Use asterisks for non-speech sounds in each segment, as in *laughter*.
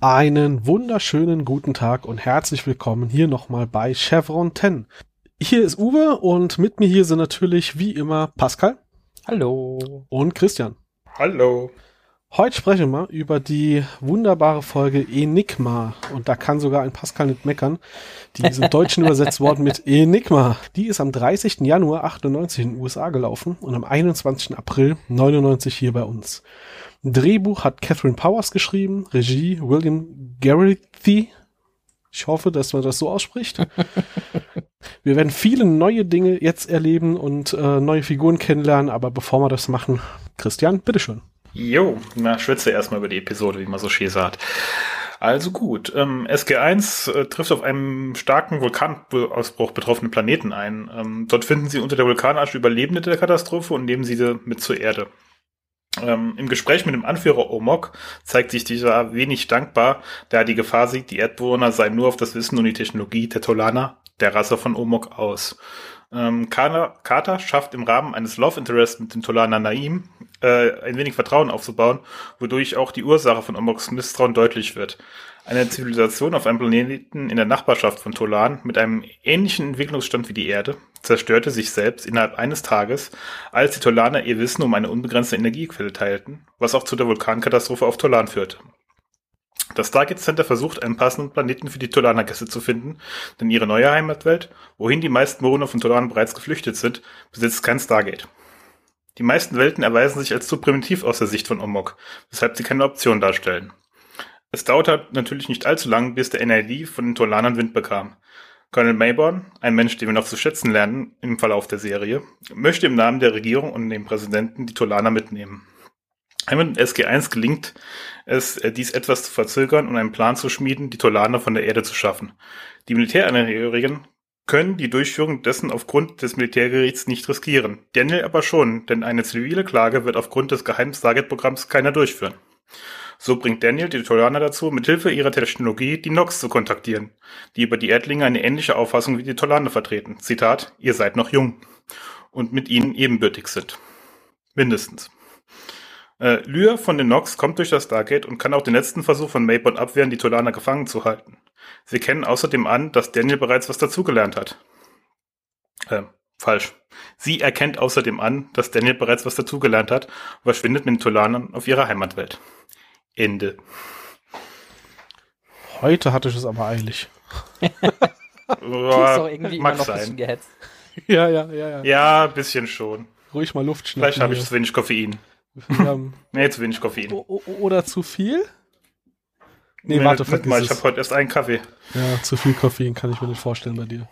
Einen wunderschönen guten Tag und herzlich willkommen hier nochmal bei Chevron 10. Hier ist Uwe und mit mir hier sind natürlich wie immer Pascal. Hallo. Und Christian. Hallo. Heute sprechen wir über die wunderbare Folge Enigma. Und da kann sogar ein Pascal nicht meckern. Die ist *laughs* im Deutschen übersetzt worden mit Enigma. Die ist am 30. Januar 98 in den USA gelaufen und am 21. April 99 hier bei uns. Drehbuch hat Catherine Powers geschrieben, Regie William Garrity. Ich hoffe, dass man das so ausspricht. *laughs* wir werden viele neue Dinge jetzt erleben und äh, neue Figuren kennenlernen, aber bevor wir das machen, Christian, bitteschön. Jo, na, schwitze erstmal über die Episode, wie man so schön sagt. Also gut, ähm, SG1 äh, trifft auf einem starken Vulkanausbruch betroffene Planeten ein. Ähm, dort finden sie unter der Vulkanasche Überlebende der Katastrophe und nehmen sie mit zur Erde. Ähm, Im Gespräch mit dem Anführer Omok zeigt sich dieser wenig dankbar, da er die Gefahr sieht, die Erdbewohner seien nur auf das Wissen und die Technologie der Tolaner, der Rasse von Omok, aus. Ähm, Carter schafft im Rahmen eines Love Interest mit dem Tolaner Naim äh, ein wenig Vertrauen aufzubauen, wodurch auch die Ursache von Omoks Misstrauen deutlich wird. Eine Zivilisation auf einem Planeten in der Nachbarschaft von Tolan mit einem ähnlichen Entwicklungsstand wie die Erde zerstörte sich selbst innerhalb eines Tages, als die Tolaner ihr Wissen um eine unbegrenzte Energiequelle teilten, was auch zu der Vulkankatastrophe auf Tolan führte. Das Stargate Center versucht, einen passenden Planeten für die Tolaner-Gäste zu finden, denn ihre neue Heimatwelt, wohin die meisten Bewohner von Tolan bereits geflüchtet sind, besitzt kein Stargate. Die meisten Welten erweisen sich als zu primitiv aus der Sicht von Omok, weshalb sie keine Option darstellen. Es dauerte natürlich nicht allzu lang, bis der NID von den Tolanern Wind bekam. Colonel Mayborn, ein Mensch, den wir noch zu schätzen lernen im Verlauf der Serie, möchte im Namen der Regierung und dem Präsidenten die Tolaner mitnehmen. Einmal SG1 gelingt es, äh, dies etwas zu verzögern und einen Plan zu schmieden, die Tolaner von der Erde zu schaffen. Die Militärangehörigen können die Durchführung dessen aufgrund des Militärgerichts nicht riskieren. Daniel aber schon, denn eine zivile Klage wird aufgrund des geheimen Stargate-Programms keiner durchführen. So bringt Daniel die Tolaner dazu, mithilfe ihrer Technologie die Nox zu kontaktieren, die über die Erdlinge eine ähnliche Auffassung wie die Tolaner vertreten. Zitat, ihr seid noch jung. Und mit ihnen ebenbürtig sind. Mindestens. Äh, Lyr von den Nox kommt durch das Stargate und kann auch den letzten Versuch von Mayborn abwehren, die Tolaner gefangen zu halten. Sie kennen außerdem an, dass Daniel bereits was dazugelernt hat. Äh, falsch. Sie erkennt außerdem an, dass Daniel bereits was dazugelernt hat und verschwindet mit den Tolanern auf ihrer Heimatwelt. Ende. Heute hatte ich es aber eilig. *laughs* doch irgendwie immer noch sein. ein bisschen gehetzt. *laughs* Ja, ja, ja, ja. Ja, ein bisschen schon. Ruhig mal Luft schnappen. Vielleicht habe ich zu wenig Koffein. *laughs* nee, zu wenig Koffein. Oder zu viel? Nee, nee warte, vergiss mal, ich habe heute erst einen Kaffee. Ja, zu viel Koffein kann ich mir nicht vorstellen bei dir.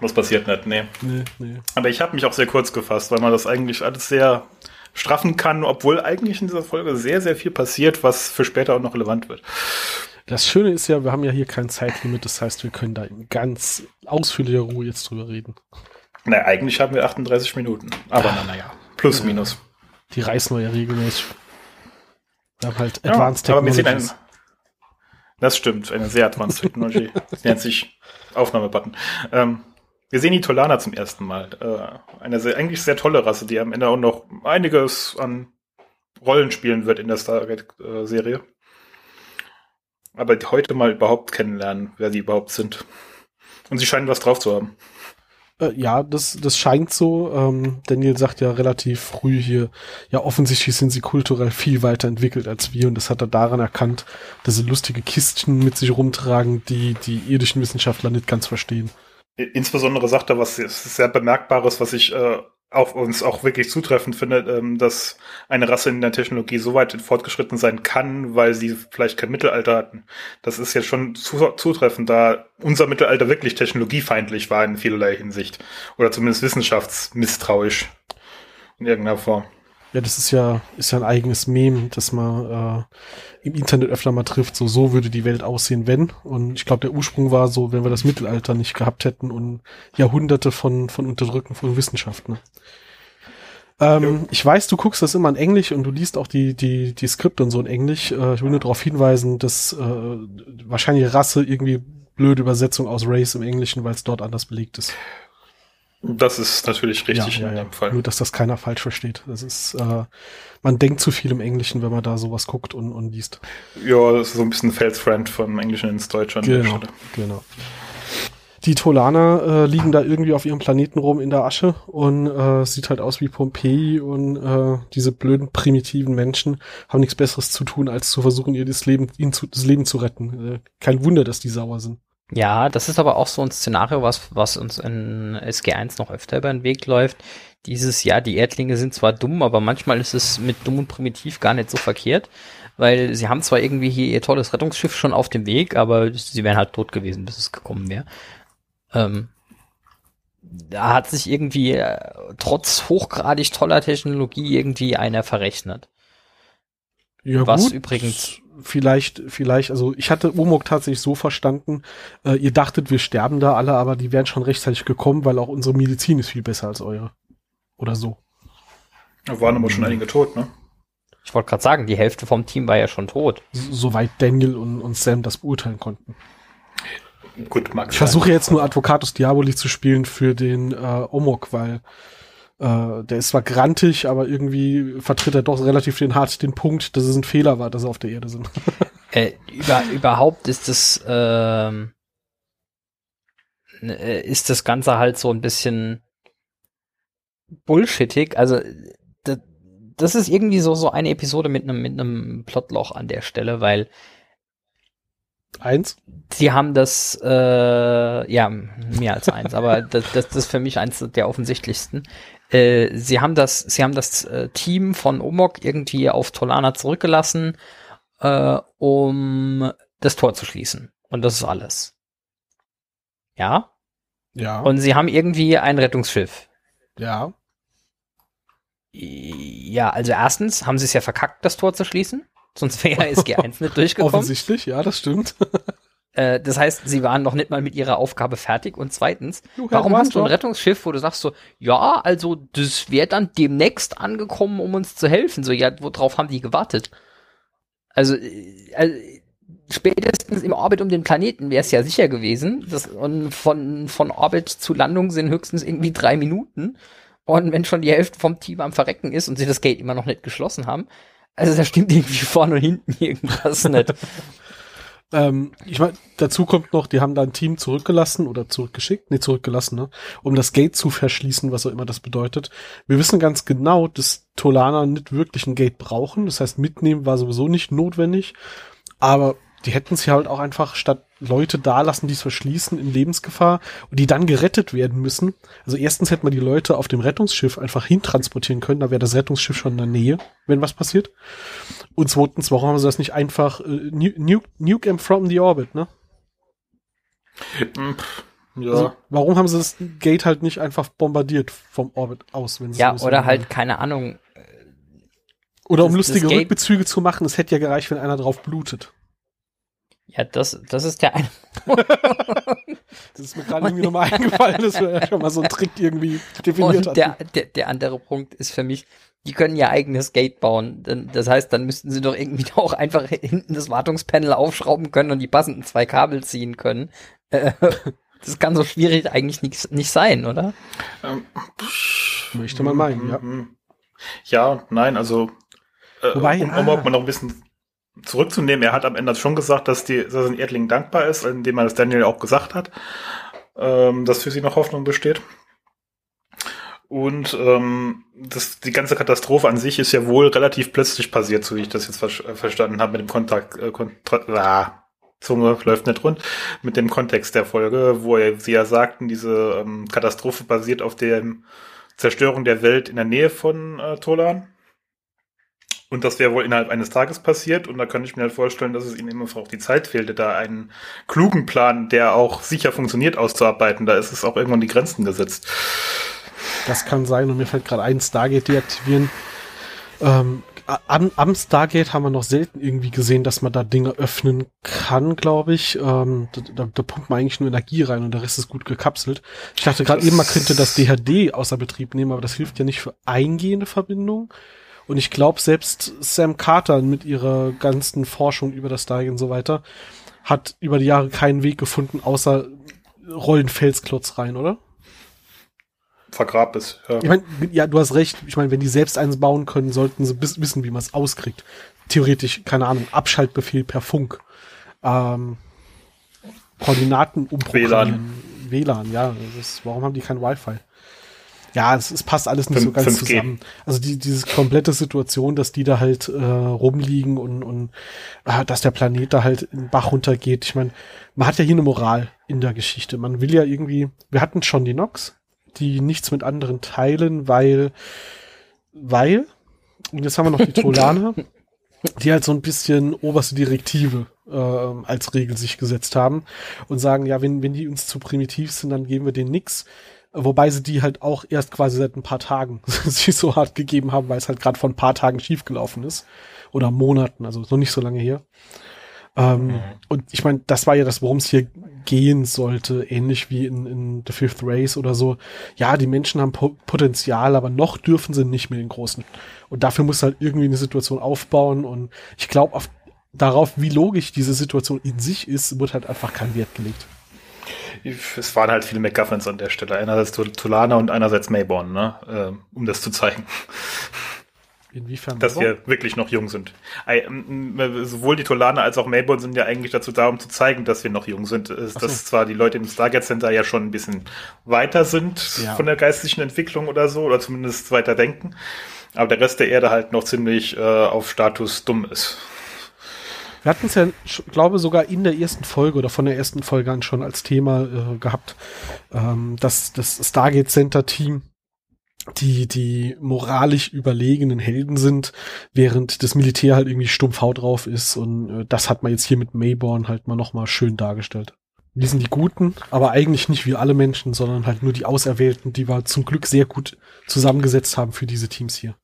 Das passiert nicht, nee. Nee, nee. Aber ich habe mich auch sehr kurz gefasst, weil man das eigentlich alles sehr straffen kann, obwohl eigentlich in dieser Folge sehr, sehr viel passiert, was für später auch noch relevant wird. Das Schöne ist ja, wir haben ja hier kein Zeitlimit, das heißt, wir können da in ganz ausführlicher Ruhe jetzt drüber reden. Naja, eigentlich haben wir 38 Minuten. Aber ah, naja, plus, ja. minus. Die reißen wir ja regelmäßig. Wir haben halt Advanced ja, Technologies. Aber wir sehen das stimmt, eine sehr Advanced Technology. das *laughs* nennt sich Aufnahmebutton. Ähm, wir sehen die Tolaner zum ersten Mal. Äh, eine sehr, eigentlich sehr tolle Rasse, die am Ende auch noch einiges an Rollen spielen wird in der Stargate-Serie. Aber heute mal überhaupt kennenlernen, wer sie überhaupt sind. Und sie scheinen was drauf zu haben. Äh, ja, das, das scheint so. Ähm, Daniel sagt ja relativ früh hier, ja, offensichtlich sind sie kulturell viel weiter entwickelt als wir und das hat er daran erkannt, dass sie lustige Kistchen mit sich rumtragen, die die irdischen Wissenschaftler nicht ganz verstehen. Insbesondere sagt er was sehr Bemerkbares, was ich äh, auch uns auch wirklich zutreffend finde, ähm, dass eine Rasse in der Technologie so weit fortgeschritten sein kann, weil sie vielleicht kein Mittelalter hatten. Das ist jetzt schon zu, zutreffend, da unser Mittelalter wirklich technologiefeindlich war in vielerlei Hinsicht. Oder zumindest wissenschaftsmisstrauisch in irgendeiner Form. Ja, das ist ja, ist ja ein eigenes Meme, das man äh, im Internet öfter mal trifft. So, so würde die Welt aussehen, wenn. Und ich glaube, der Ursprung war so, wenn wir das Mittelalter nicht gehabt hätten und Jahrhunderte von, von Unterdrücken von Wissenschaft. Ne? Ähm, ich weiß, du guckst das immer in Englisch und du liest auch die, die, die Skripte und so in Englisch. Äh, ich will nur darauf hinweisen, dass äh, wahrscheinlich Rasse irgendwie blöde Übersetzung aus Race im Englischen, weil es dort anders belegt ist. Das ist natürlich richtig ja, ja, in dem Fall. Nur, dass das keiner falsch versteht. Das ist, äh, man denkt zu viel im Englischen, wenn man da sowas guckt und, und liest. Ja, das ist so ein bisschen Felsfriend vom Englischen ins Deutsche an genau, der Stelle. Genau. Die Tolaner äh, liegen da irgendwie auf ihrem Planeten rum in der Asche und äh, sieht halt aus wie Pompeji und äh, diese blöden primitiven Menschen haben nichts Besseres zu tun, als zu versuchen, ihr das Leben, ihnen zu, das Leben zu retten. Äh, kein Wunder, dass die sauer sind. Ja, das ist aber auch so ein Szenario, was, was uns in SG1 noch öfter über den Weg läuft. Dieses, ja, die Erdlinge sind zwar dumm, aber manchmal ist es mit dumm und primitiv gar nicht so verkehrt, weil sie haben zwar irgendwie hier ihr tolles Rettungsschiff schon auf dem Weg, aber sie wären halt tot gewesen, bis es gekommen wäre. Ähm, da hat sich irgendwie äh, trotz hochgradig toller Technologie irgendwie einer verrechnet. Ja, Was gut. übrigens vielleicht, vielleicht, also ich hatte Umok tatsächlich so verstanden, äh, ihr dachtet, wir sterben da alle, aber die wären schon rechtzeitig gekommen, weil auch unsere Medizin ist viel besser als eure. Oder so. Da waren aber schon einige tot, ne? Ich wollte gerade sagen, die Hälfte vom Team war ja schon tot. Soweit Daniel und, und Sam das beurteilen konnten. Gut, Max. Ich versuche jetzt nur Advocatus Diaboli zu spielen für den äh, Omok, weil äh, der ist zwar grantig, aber irgendwie vertritt er doch relativ den hart den Punkt, dass es ein Fehler war, dass sie auf der Erde sind. *laughs* äh, über, überhaupt ist das ähm, äh, ist das Ganze halt so ein bisschen bullshittig. Also das, das ist irgendwie so so eine Episode mit einem mit einem Plotloch an der Stelle, weil Eins? Sie haben das, äh, ja, mehr als eins, aber das, das, das ist für mich eins der offensichtlichsten. Äh, sie haben das, sie haben das äh, Team von Omok irgendwie auf Tolana zurückgelassen, äh, um das Tor zu schließen. Und das ist alles. Ja? Ja. Und sie haben irgendwie ein Rettungsschiff. Ja. Ja, also erstens haben sie es ja verkackt, das Tor zu schließen. Sonst wäre SG1 nicht *laughs* durchgekommen. Offensichtlich, ja, das stimmt. Äh, das heißt, sie waren noch nicht mal mit ihrer Aufgabe fertig. Und zweitens, warum hast du ein Rettungsschiff, wo du sagst so, ja, also das wäre dann demnächst angekommen, um uns zu helfen. So, ja, worauf haben die gewartet? Also, äh, also spätestens im Orbit um den Planeten wäre es ja sicher gewesen. Das, und von, von Orbit zu Landung sind höchstens irgendwie drei Minuten. Und wenn schon die Hälfte vom Team am Verrecken ist und sie das Gate immer noch nicht geschlossen haben, also da stimmt irgendwie vorne und hinten *laughs* irgendwas nicht. Ähm, ich meine, dazu kommt noch, die haben da ein Team zurückgelassen oder zurückgeschickt, nee, zurückgelassen, ne, um das Gate zu verschließen, was auch immer das bedeutet. Wir wissen ganz genau, dass Tolaner nicht wirklich ein Gate brauchen. Das heißt, mitnehmen war sowieso nicht notwendig. Aber die hätten sie halt auch einfach statt Leute da lassen, die es verschließen in Lebensgefahr und die dann gerettet werden müssen. Also erstens hätte man die Leute auf dem Rettungsschiff einfach hintransportieren können, da wäre das Rettungsschiff schon in der Nähe, wenn was passiert. Und zweitens, warum haben sie das nicht einfach äh, nuke, nuke them from the orbit, ne? Ja. Also, warum haben sie das Gate halt nicht einfach bombardiert vom Orbit aus? Wenn sie ja, oder halt, keine Ahnung. Oder um das, lustige das Rückbezüge zu machen, es hätte ja gereicht, wenn einer drauf blutet. Ja, das, das ist der eine. *laughs* das ist mir gerade irgendwie nochmal eingefallen, dass wir ja schon mal so einen Trick irgendwie definiert haben. Der, der, der andere Punkt ist für mich, die können ihr eigenes Gate bauen. Das heißt, dann müssten sie doch irgendwie *laughs* auch einfach hinten das Wartungspanel aufschrauben können und die passenden zwei Kabel ziehen können. Äh, das kann so schwierig eigentlich nicht, nicht sein, oder? Ähm, Möchte man meinen, ja. Ja, nein, also äh, Wobei, um, um ah. man noch ein bisschen zurückzunehmen. Er hat am Ende schon gesagt, dass, die, dass ein Erdling dankbar ist, indem er das Daniel auch gesagt hat, ähm, dass für sie noch Hoffnung besteht. Und ähm, das, die ganze Katastrophe an sich ist ja wohl relativ plötzlich passiert, so wie ich das jetzt ver verstanden habe mit dem Kontakt. Äh, Kontra ah, Zunge läuft nicht rund, mit dem Kontext der Folge, wo er, sie ja sagten, diese ähm, Katastrophe basiert auf der Zerstörung der Welt in der Nähe von äh, Tolan. Und das wäre wohl innerhalb eines Tages passiert. Und da könnte ich mir halt vorstellen, dass es ihnen immer auch die Zeit fehlte, da einen klugen Plan, der auch sicher funktioniert, auszuarbeiten. Da ist es auch irgendwann die Grenzen gesetzt. Das kann sein. Und mir fällt gerade ein, Stargate deaktivieren. Ähm, am, am, Stargate haben wir noch selten irgendwie gesehen, dass man da Dinge öffnen kann, glaube ich. Ähm, da, da, da, pumpt man eigentlich nur Energie rein und der Rest ist gut gekapselt. Ich dachte gerade eben, man könnte das DHD außer Betrieb nehmen, aber das hilft ja nicht für eingehende Verbindungen. Und ich glaube, selbst Sam Carter mit ihrer ganzen Forschung über das Stargate und so weiter hat über die Jahre keinen Weg gefunden, außer Rollenfelsklotz rein, oder? vergrabt ist. Ja. Ich meine, ja, du hast recht. Ich meine, wenn die selbst eins bauen können, sollten sie wissen, wie man es auskriegt. Theoretisch, keine Ahnung, Abschaltbefehl per Funk. Ähm, Koordinaten umprogrammieren. WLAN. WLAN, ja. Ist, warum haben die kein Wi-Fi? Ja, es, es passt alles nicht 5, so ganz 5G. zusammen. Also die, diese komplette Situation, dass die da halt äh, rumliegen und, und äh, dass der Planet da halt in den Bach runtergeht. Ich meine, man hat ja hier eine Moral in der Geschichte. Man will ja irgendwie, wir hatten schon die Nox, die nichts mit anderen teilen, weil, weil, und jetzt haben wir noch die Tolaner, *laughs* die halt so ein bisschen oberste Direktive äh, als Regel sich gesetzt haben und sagen, ja, wenn, wenn die uns zu primitiv sind, dann geben wir denen nix. Wobei sie die halt auch erst quasi seit ein paar Tagen *laughs* sich so hart gegeben haben, weil es halt gerade vor ein paar Tagen schiefgelaufen ist. Oder Monaten, also noch nicht so lange her. Ähm, mhm. Und ich meine, das war ja das, worum es hier gehen sollte, ähnlich wie in, in The Fifth Race oder so. Ja, die Menschen haben po Potenzial, aber noch dürfen sie nicht mit den Großen. Und dafür muss halt irgendwie eine Situation aufbauen. Und ich glaube, darauf, wie logisch diese Situation in sich ist, wird halt einfach kein Wert gelegt. Es waren halt viele McGuffins an der Stelle. Einerseits Tulana und einerseits Mayborn, ne? Äh, um das zu zeigen. Inwiefern? Dass wir wirklich noch jung sind. Sowohl die Tolaner als auch Mayborn sind ja eigentlich dazu da, um zu zeigen, dass wir noch jung sind. Dass so. zwar die Leute im Stargate Center ja schon ein bisschen weiter sind ja. von der geistlichen Entwicklung oder so, oder zumindest weiter denken, aber der Rest der Erde halt noch ziemlich äh, auf Status dumm ist. Wir hatten es ja, glaube sogar in der ersten Folge oder von der ersten Folge an schon als Thema äh, gehabt, ähm, dass das Stargate Center Team die die moralisch überlegenen Helden sind, während das Militär halt irgendwie stumpf Haut drauf ist und äh, das hat man jetzt hier mit Mayborn halt mal nochmal schön dargestellt. Die sind die Guten, aber eigentlich nicht wie alle Menschen, sondern halt nur die Auserwählten, die wir zum Glück sehr gut zusammengesetzt haben für diese Teams hier.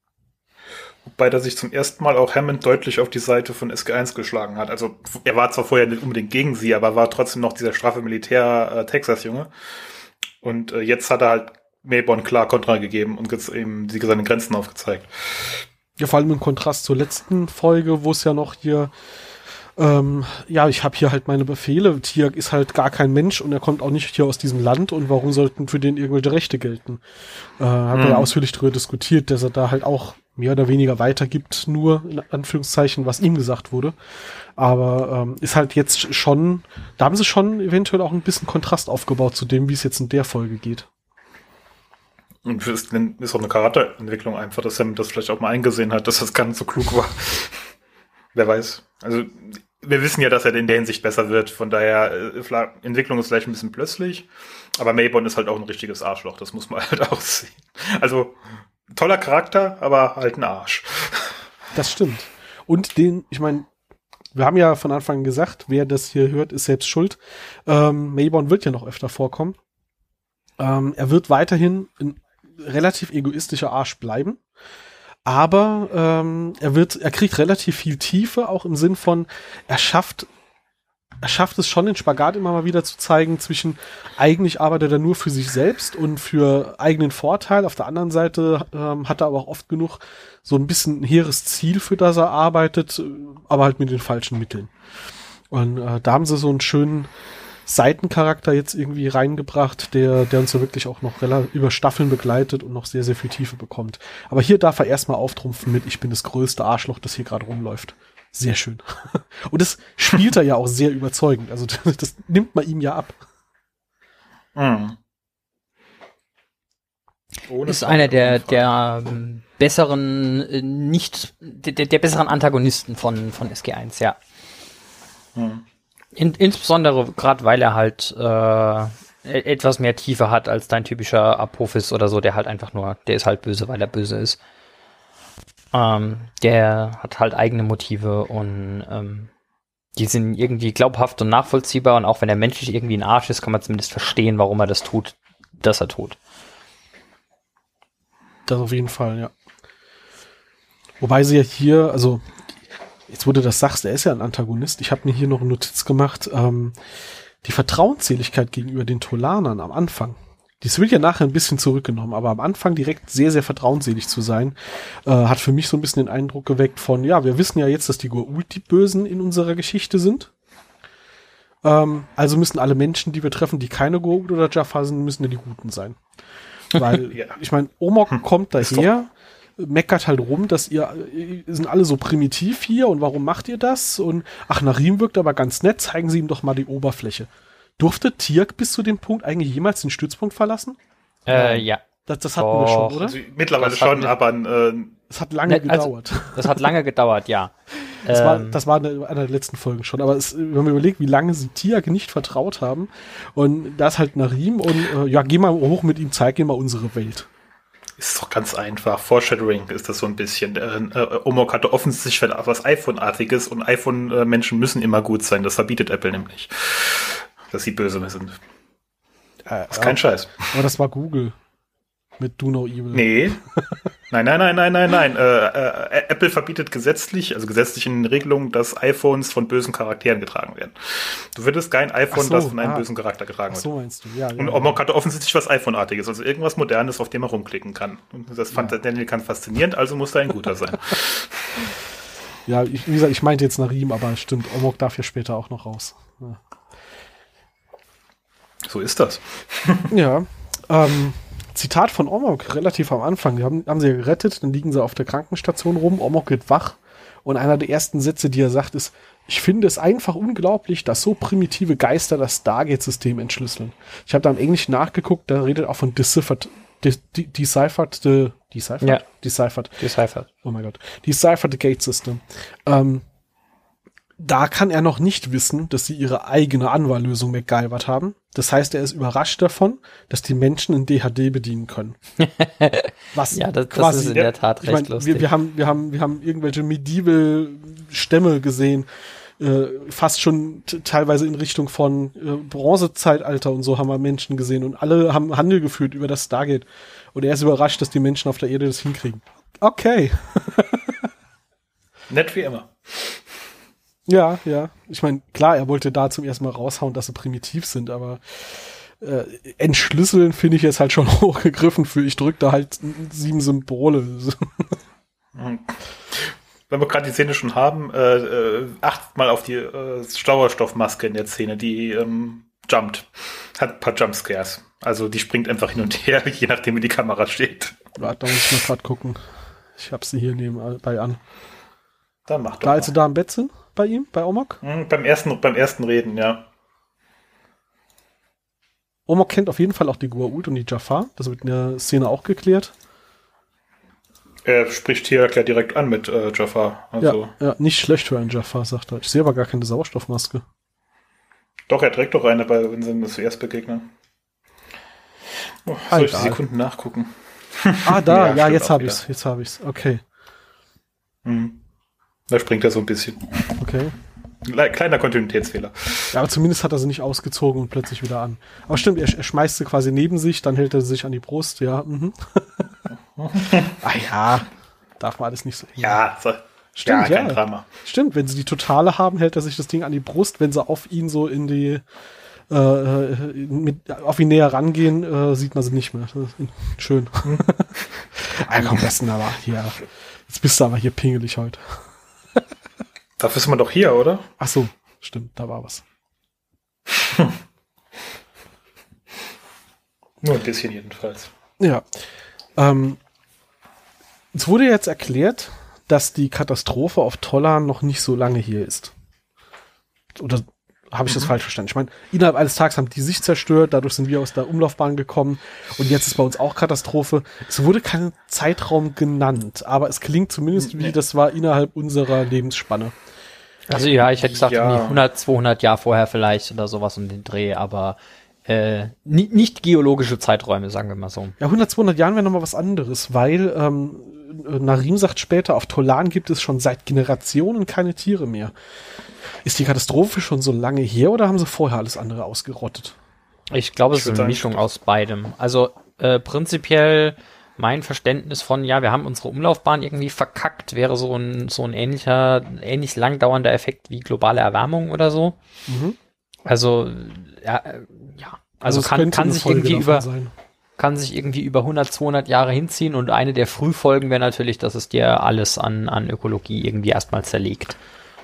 Wobei da sich zum ersten Mal auch Hammond deutlich auf die Seite von SG1 geschlagen hat. Also er war zwar vorher nicht unbedingt gegen sie, aber war trotzdem noch dieser straffe Militär-Texas-Junge. Äh, und äh, jetzt hat er halt Mayborn klar Kontra gegeben und eben seine Grenzen aufgezeigt. Ja, vor allem im Kontrast zur letzten Folge, wo es ja noch hier ähm, ja, ich habe hier halt meine Befehle. Tier ist halt gar kein Mensch und er kommt auch nicht hier aus diesem Land und warum sollten für den irgendwelche Rechte gelten? Äh, haben mhm. wir ja ausführlich darüber diskutiert, dass er da halt auch mehr oder weniger weitergibt, nur in Anführungszeichen, was ihm gesagt wurde. Aber ähm, ist halt jetzt schon, da haben sie schon eventuell auch ein bisschen Kontrast aufgebaut zu dem, wie es jetzt in der Folge geht. Und ist, ist auch eine Charakterentwicklung einfach, dass er das vielleicht auch mal eingesehen hat, dass das gar nicht so klug war. *laughs* Wer weiß. Also wir wissen ja, dass er in der Hinsicht besser wird. Von daher, äh, Entwicklung ist vielleicht ein bisschen plötzlich. Aber Mayborn ist halt auch ein richtiges Arschloch. Das muss man *laughs* halt auch sehen. Also, toller Charakter, aber halt ein Arsch. Das stimmt. Und den, ich meine, wir haben ja von Anfang gesagt, wer das hier hört, ist selbst schuld. Ähm, Mayborn wird ja noch öfter vorkommen. Ähm, er wird weiterhin ein relativ egoistischer Arsch bleiben aber ähm, er wird, er kriegt relativ viel Tiefe, auch im Sinn von, er schafft, er schafft es schon, den Spagat immer mal wieder zu zeigen zwischen, eigentlich arbeitet er nur für sich selbst und für eigenen Vorteil. Auf der anderen Seite ähm, hat er aber auch oft genug so ein bisschen ein hehres Ziel, für das er arbeitet, aber halt mit den falschen Mitteln. Und äh, da haben sie so einen schönen, Seitencharakter jetzt irgendwie reingebracht, der, der uns ja wirklich auch noch über Staffeln begleitet und noch sehr, sehr viel Tiefe bekommt. Aber hier darf er erstmal auftrumpfen mit, ich bin das größte Arschloch, das hier gerade rumläuft. Sehr schön. *laughs* Und das spielt er ja auch sehr überzeugend. Also das, *laughs* das nimmt man ihm ja ab. Mhm. ist einer der, der ähm, besseren, äh, nicht, der, der besseren Antagonisten von, von SG1, ja. Mhm. In, insbesondere gerade, weil er halt äh, e-, etwas mehr Tiefe hat als dein typischer Apophis oder so, der halt einfach nur, der ist halt böse, weil er böse ist. Ähm, der hat halt eigene Motive und ähm, die sind irgendwie glaubhaft und nachvollziehbar und auch wenn er menschlich irgendwie ein Arsch ist, kann man zumindest verstehen, warum er das tut, dass er tut. Das auf jeden Fall, ja. Wobei sie ja hier, also jetzt wo du das sagst, er ist ja ein Antagonist. Ich habe mir hier noch eine Notiz gemacht. Ähm, die Vertrauensseligkeit gegenüber den Tolanern am Anfang. Dies wird ja nachher ein bisschen zurückgenommen, aber am Anfang direkt sehr, sehr vertrauensselig zu sein, äh, hat für mich so ein bisschen den Eindruck geweckt von, ja, wir wissen ja jetzt, dass die Goa'uld die Bösen in unserer Geschichte sind. Ähm, also müssen alle Menschen, die wir treffen, die keine Goa'uld oder Jaffa sind, müssen ja die Guten sein. Weil, *laughs* ja. ich meine, Omok hm. kommt daher, meckert halt rum, dass ihr, ihr sind alle so primitiv hier und warum macht ihr das? Und ach, Narim wirkt aber ganz nett, zeigen Sie ihm doch mal die Oberfläche. Durfte Tirk bis zu dem Punkt eigentlich jemals den Stützpunkt verlassen? Äh, ja. Das, das hatten oh, wir schon, oder? Also, mittlerweile schon, aber äh, es hat lange ne, also, gedauert. Das hat lange gedauert, ja. *laughs* Das, ähm, war, das war eine, einer der letzten Folgen schon. Aber es, wenn man überlegt, wie lange sie Tiak nicht vertraut haben, und da ist halt Narim und äh, ja, geh mal hoch mit ihm, zeig ihm mal unsere Welt. Ist doch ganz einfach. Foreshadowing ist das so ein bisschen. Äh, äh, Omok hatte offensichtlich was iPhone-artiges und iPhone-Menschen müssen immer gut sein. Das verbietet Apple nämlich. Dass sie böse sind. Äh, das ist kein Scheiß. Aber das war Google mit Do No Evil. Nee. *laughs* Nein, nein, nein, nein, nein, nein. Äh, äh, Apple verbietet gesetzlich, also gesetzlich in den Regelungen, dass iPhones von bösen Charakteren getragen werden. Du würdest kein iPhone, so, das von einem ah, bösen Charakter getragen wird. so meinst du, ja. Und ja, Omok hatte offensichtlich was iPhone-artiges, also irgendwas Modernes, auf dem er rumklicken kann. Und das fand ja. Daniel kann faszinierend, also muss er ein guter sein. *laughs* ja, ich, wie gesagt, ich meinte jetzt Narim, aber stimmt, Omok darf ja später auch noch raus. Ja. So ist das. ja. Ähm, Zitat von Omok relativ am Anfang. Die haben, haben sie ja gerettet, dann liegen sie auf der Krankenstation rum. Omok geht wach und einer der ersten Sätze, die er sagt, ist, ich finde es einfach unglaublich, dass so primitive Geister das Stargate-System entschlüsseln. Ich habe da im Englischen nachgeguckt, da redet auch von Deciphered, de, de, Deciphered, de, Deciphered? Ja. Deciphered. Deciphered. Oh mein Gott. Deciphered Gate System. Ähm, da kann er noch nicht wissen, dass sie ihre eigene Anwahllösung MacGyvert haben. Das heißt, er ist überrascht davon, dass die Menschen in DHD bedienen können. *laughs* Was ja, das, quasi, das ist in der Tat recht ich mein, lustig. Wir, wir, haben, wir, haben, wir haben irgendwelche medieval Stämme gesehen, äh, fast schon teilweise in Richtung von äh, Bronzezeitalter und so haben wir Menschen gesehen und alle haben Handel geführt über das Stargate. Und er ist überrascht, dass die Menschen auf der Erde das hinkriegen. Okay. Nett wie immer. Ja, ja. Ich meine, klar, er wollte da zum ersten Mal raushauen, dass sie primitiv sind, aber äh, entschlüsseln finde ich jetzt halt schon *laughs* hochgegriffen für ich drücke da halt sieben Symbole. Wenn wir gerade die Szene schon haben, äh, äh, achtet mal auf die äh, Sauerstoffmaske in der Szene, die ähm, jumpt. Hat ein paar Jumpscares. Also die springt einfach hin und her, *laughs* je nachdem wie die Kamera steht. Warte, da muss ich mal gerade gucken. Ich hab sie hier nebenbei an. Dann mach doch. Da, als sie da im Bett sind? Bei ihm, bei Omok? Mhm, beim, ersten, beim ersten Reden, ja. Omok kennt auf jeden Fall auch die Gua'uld und die Jafar. Das wird in der Szene auch geklärt. Er spricht hier ja direkt an mit äh, Jafar. Also. Ja, ja, nicht schlecht für einen Jafar, sagt er. Ich sehe aber gar keine Sauerstoffmaske. Doch, er trägt doch eine, bei, wenn sie ihm zuerst begegnen. Oh, soll ich die Sekunden nachgucken? Ah, da, *laughs* ja, ja jetzt habe ich's, jetzt habe ich's. Okay. Mhm. Da springt er so ein bisschen. Okay. Kleiner Kontinuitätsfehler. Ja, aber zumindest hat er sie nicht ausgezogen und plötzlich wieder an. Aber stimmt, er, er schmeißt sie quasi neben sich, dann hält er sich an die Brust, ja. Mhm. *laughs* ah ja, darf man alles nicht so. Ja, so. Stimmt, ja, ja. Stimmt, wenn sie die Totale haben, hält er sich das Ding an die Brust. Wenn sie auf ihn so in die äh, mit, auf ihn näher rangehen, äh, sieht man sie nicht mehr. Schön. Mhm. *laughs* ah, komm, besten aber hier. Jetzt bist du aber hier pingelig heute. Dafür ist man doch hier, oder? Ach so, stimmt, da war was. *laughs* Nur ein bisschen jedenfalls. Ja. Ähm, es wurde jetzt erklärt, dass die Katastrophe auf Tollan noch nicht so lange hier ist. Oder habe ich das mhm. falsch verstanden? Ich meine, innerhalb eines Tages haben die sich zerstört, dadurch sind wir aus der Umlaufbahn gekommen und jetzt ist bei uns auch Katastrophe. Es wurde kein Zeitraum genannt, aber es klingt zumindest wie, das war innerhalb unserer Lebensspanne. Also ja, ich hätte gesagt, ja. 100, 200 Jahre vorher vielleicht oder sowas um den Dreh, aber äh, nicht, nicht geologische Zeiträume, sagen wir mal so. Ja, 100, 200 Jahren wäre nochmal was anderes, weil ähm, Narim sagt später, auf Tolan gibt es schon seit Generationen keine Tiere mehr. Ist die Katastrophe schon so lange her oder haben sie vorher alles andere ausgerottet? Ich glaube, es ist eine Mischung aus beidem. Also äh, prinzipiell mein Verständnis von, ja, wir haben unsere Umlaufbahn irgendwie verkackt, wäre so ein, so ein ähnlicher, ähnlich lang dauernder Effekt wie globale Erwärmung oder so. Mhm. Also, ja, äh, ja. Also, also kann, kann sich irgendwie über, sein. kann sich irgendwie über 100, 200 Jahre hinziehen und eine der Frühfolgen wäre natürlich, dass es dir alles an, an Ökologie irgendwie erstmal zerlegt.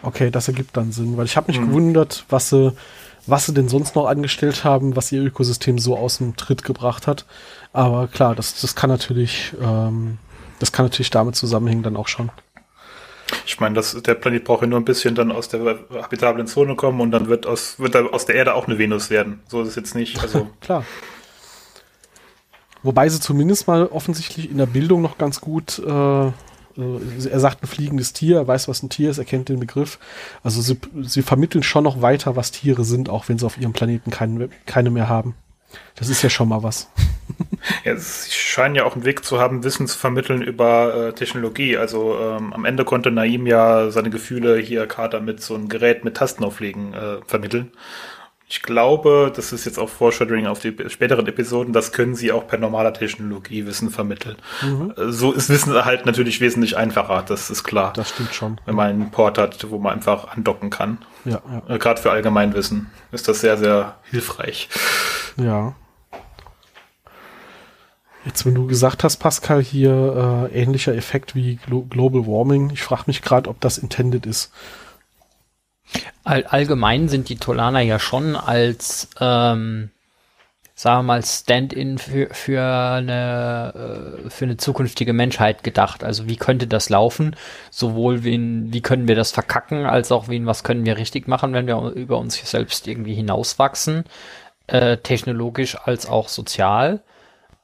Okay, das ergibt dann Sinn, weil ich habe mich mhm. gewundert, was sie was sie denn sonst noch angestellt haben, was ihr Ökosystem so aus dem Tritt gebracht hat. Aber klar, das, das kann natürlich, ähm, das kann natürlich damit zusammenhängen dann auch schon. Ich meine, das, der Planet braucht ja nur ein bisschen dann aus der habitablen Zone kommen und dann wird aus, wird aus der Erde auch eine Venus werden. So ist es jetzt nicht. Also *laughs* klar. Wobei sie zumindest mal offensichtlich in der Bildung noch ganz gut äh, äh, er sagt ein fliegendes Tier, er weiß, was ein Tier ist, er kennt den Begriff. Also sie, sie vermitteln schon noch weiter, was Tiere sind, auch wenn sie auf ihrem Planeten keine, keine mehr haben. Das ist ja schon mal was. Ja, sie scheinen ja auch einen Weg zu haben, Wissen zu vermitteln über äh, Technologie. Also ähm, am Ende konnte Naim ja seine Gefühle hier Kater mit so einem Gerät mit Tastenauflegen äh, vermitteln. Ich glaube, das ist jetzt auch Foreshadowing auf die späteren Episoden, das können sie auch per normaler Technologie Wissen vermitteln. Mhm. So ist Wissen halt natürlich wesentlich einfacher, das ist klar. Das stimmt schon. Wenn man einen Port hat, wo man einfach andocken kann. Ja, ja. Äh, Gerade für Allgemeinwissen ist das sehr, sehr hilfreich. Ja. Jetzt, wenn du gesagt hast, Pascal, hier äh, ähnlicher Effekt wie Glo Global Warming, ich frage mich gerade, ob das intended ist. All, allgemein sind die Tolaner ja schon als, ähm, sagen wir mal, Stand-in für, für, eine, äh, für eine zukünftige Menschheit gedacht. Also wie könnte das laufen? Sowohl wie, in, wie können wir das verkacken, als auch wie, was können wir richtig machen, wenn wir über uns selbst irgendwie hinauswachsen, äh, technologisch als auch sozial.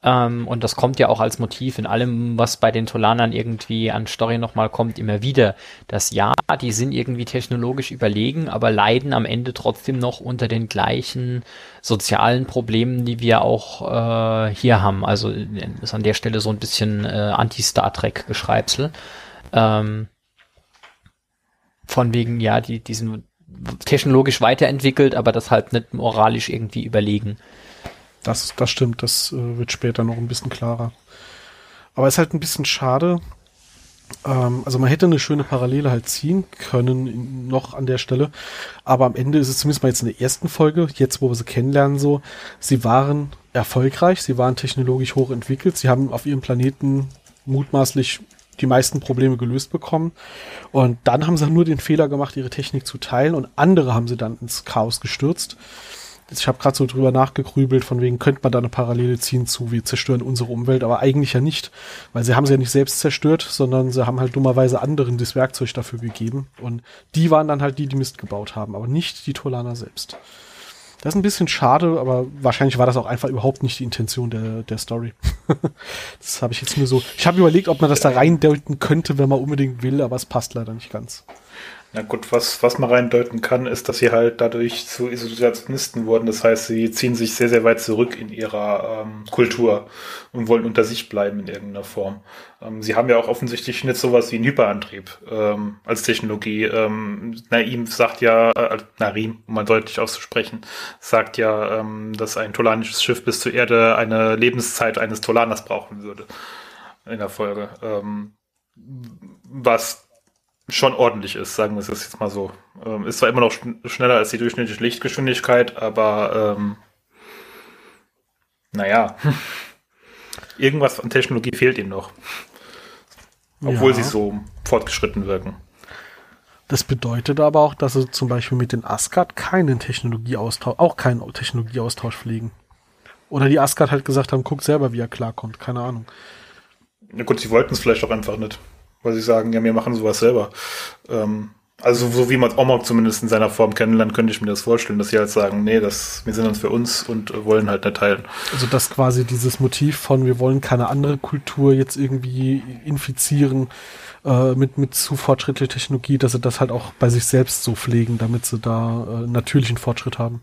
Ähm, und das kommt ja auch als Motiv in allem, was bei den Tolanern irgendwie an Story nochmal kommt, immer wieder. Das ja, die sind irgendwie technologisch überlegen, aber leiden am Ende trotzdem noch unter den gleichen sozialen Problemen, die wir auch äh, hier haben. Also ist an der Stelle so ein bisschen äh, Anti-Star Trek-Geschreibsel. Ähm, von wegen, ja, die, die sind technologisch weiterentwickelt, aber das halt nicht moralisch irgendwie überlegen. Das, das stimmt, das äh, wird später noch ein bisschen klarer. Aber es ist halt ein bisschen schade. Ähm, also man hätte eine schöne Parallele halt ziehen können, in, noch an der Stelle. Aber am Ende ist es zumindest mal jetzt in der ersten Folge, jetzt wo wir sie kennenlernen, so, sie waren erfolgreich, sie waren technologisch hochentwickelt, sie haben auf ihrem Planeten mutmaßlich die meisten Probleme gelöst bekommen. Und dann haben sie nur den Fehler gemacht, ihre Technik zu teilen und andere haben sie dann ins Chaos gestürzt ich habe gerade so drüber nachgegrübelt, von wegen könnte man da eine Parallele ziehen zu, wir zerstören unsere Umwelt, aber eigentlich ja nicht, weil sie haben sie ja nicht selbst zerstört, sondern sie haben halt dummerweise anderen das Werkzeug dafür gegeben und die waren dann halt die, die Mist gebaut haben, aber nicht die Tolaner selbst. Das ist ein bisschen schade, aber wahrscheinlich war das auch einfach überhaupt nicht die Intention der, der Story. *laughs* das habe ich jetzt nur so. Ich habe überlegt, ob man das da reindeuten könnte, wenn man unbedingt will, aber es passt leider nicht ganz. Na gut, was, was man reindeuten kann, ist, dass sie halt dadurch zu Isolationisten wurden. Das heißt, sie ziehen sich sehr, sehr weit zurück in ihrer ähm, Kultur und wollen unter sich bleiben in irgendeiner Form. Ähm, sie haben ja auch offensichtlich nicht sowas wie einen Hyperantrieb ähm, als Technologie. Ähm, Naim sagt ja, äh, Narim, um mal deutlich auszusprechen, sagt ja, ähm, dass ein tolanisches Schiff bis zur Erde eine Lebenszeit eines Tolaners brauchen würde in der Folge. Ähm, was schon ordentlich ist, sagen wir es jetzt mal so. Ähm, ist zwar immer noch schn schneller als die durchschnittliche Lichtgeschwindigkeit, aber ähm, naja, *laughs* irgendwas an Technologie fehlt ihm noch. Obwohl ja. sie so fortgeschritten wirken. Das bedeutet aber auch, dass sie zum Beispiel mit den Asgard keinen Technologieaustausch, auch keinen Technologieaustausch pflegen. Oder die Asgard halt gesagt haben, guck selber, wie er klarkommt. Keine Ahnung. Na gut, sie wollten es vielleicht auch einfach nicht weil sie sagen, ja, wir machen sowas selber. Ähm, also so wie man Omok zumindest in seiner Form kennenlernt, könnte ich mir das vorstellen, dass sie halt sagen, nee, das, wir sind uns für uns und wollen halt nicht teilen. Also dass quasi dieses Motiv von, wir wollen keine andere Kultur jetzt irgendwie infizieren äh, mit, mit zu fortschrittlicher Technologie, dass sie das halt auch bei sich selbst so pflegen, damit sie da äh, natürlichen Fortschritt haben.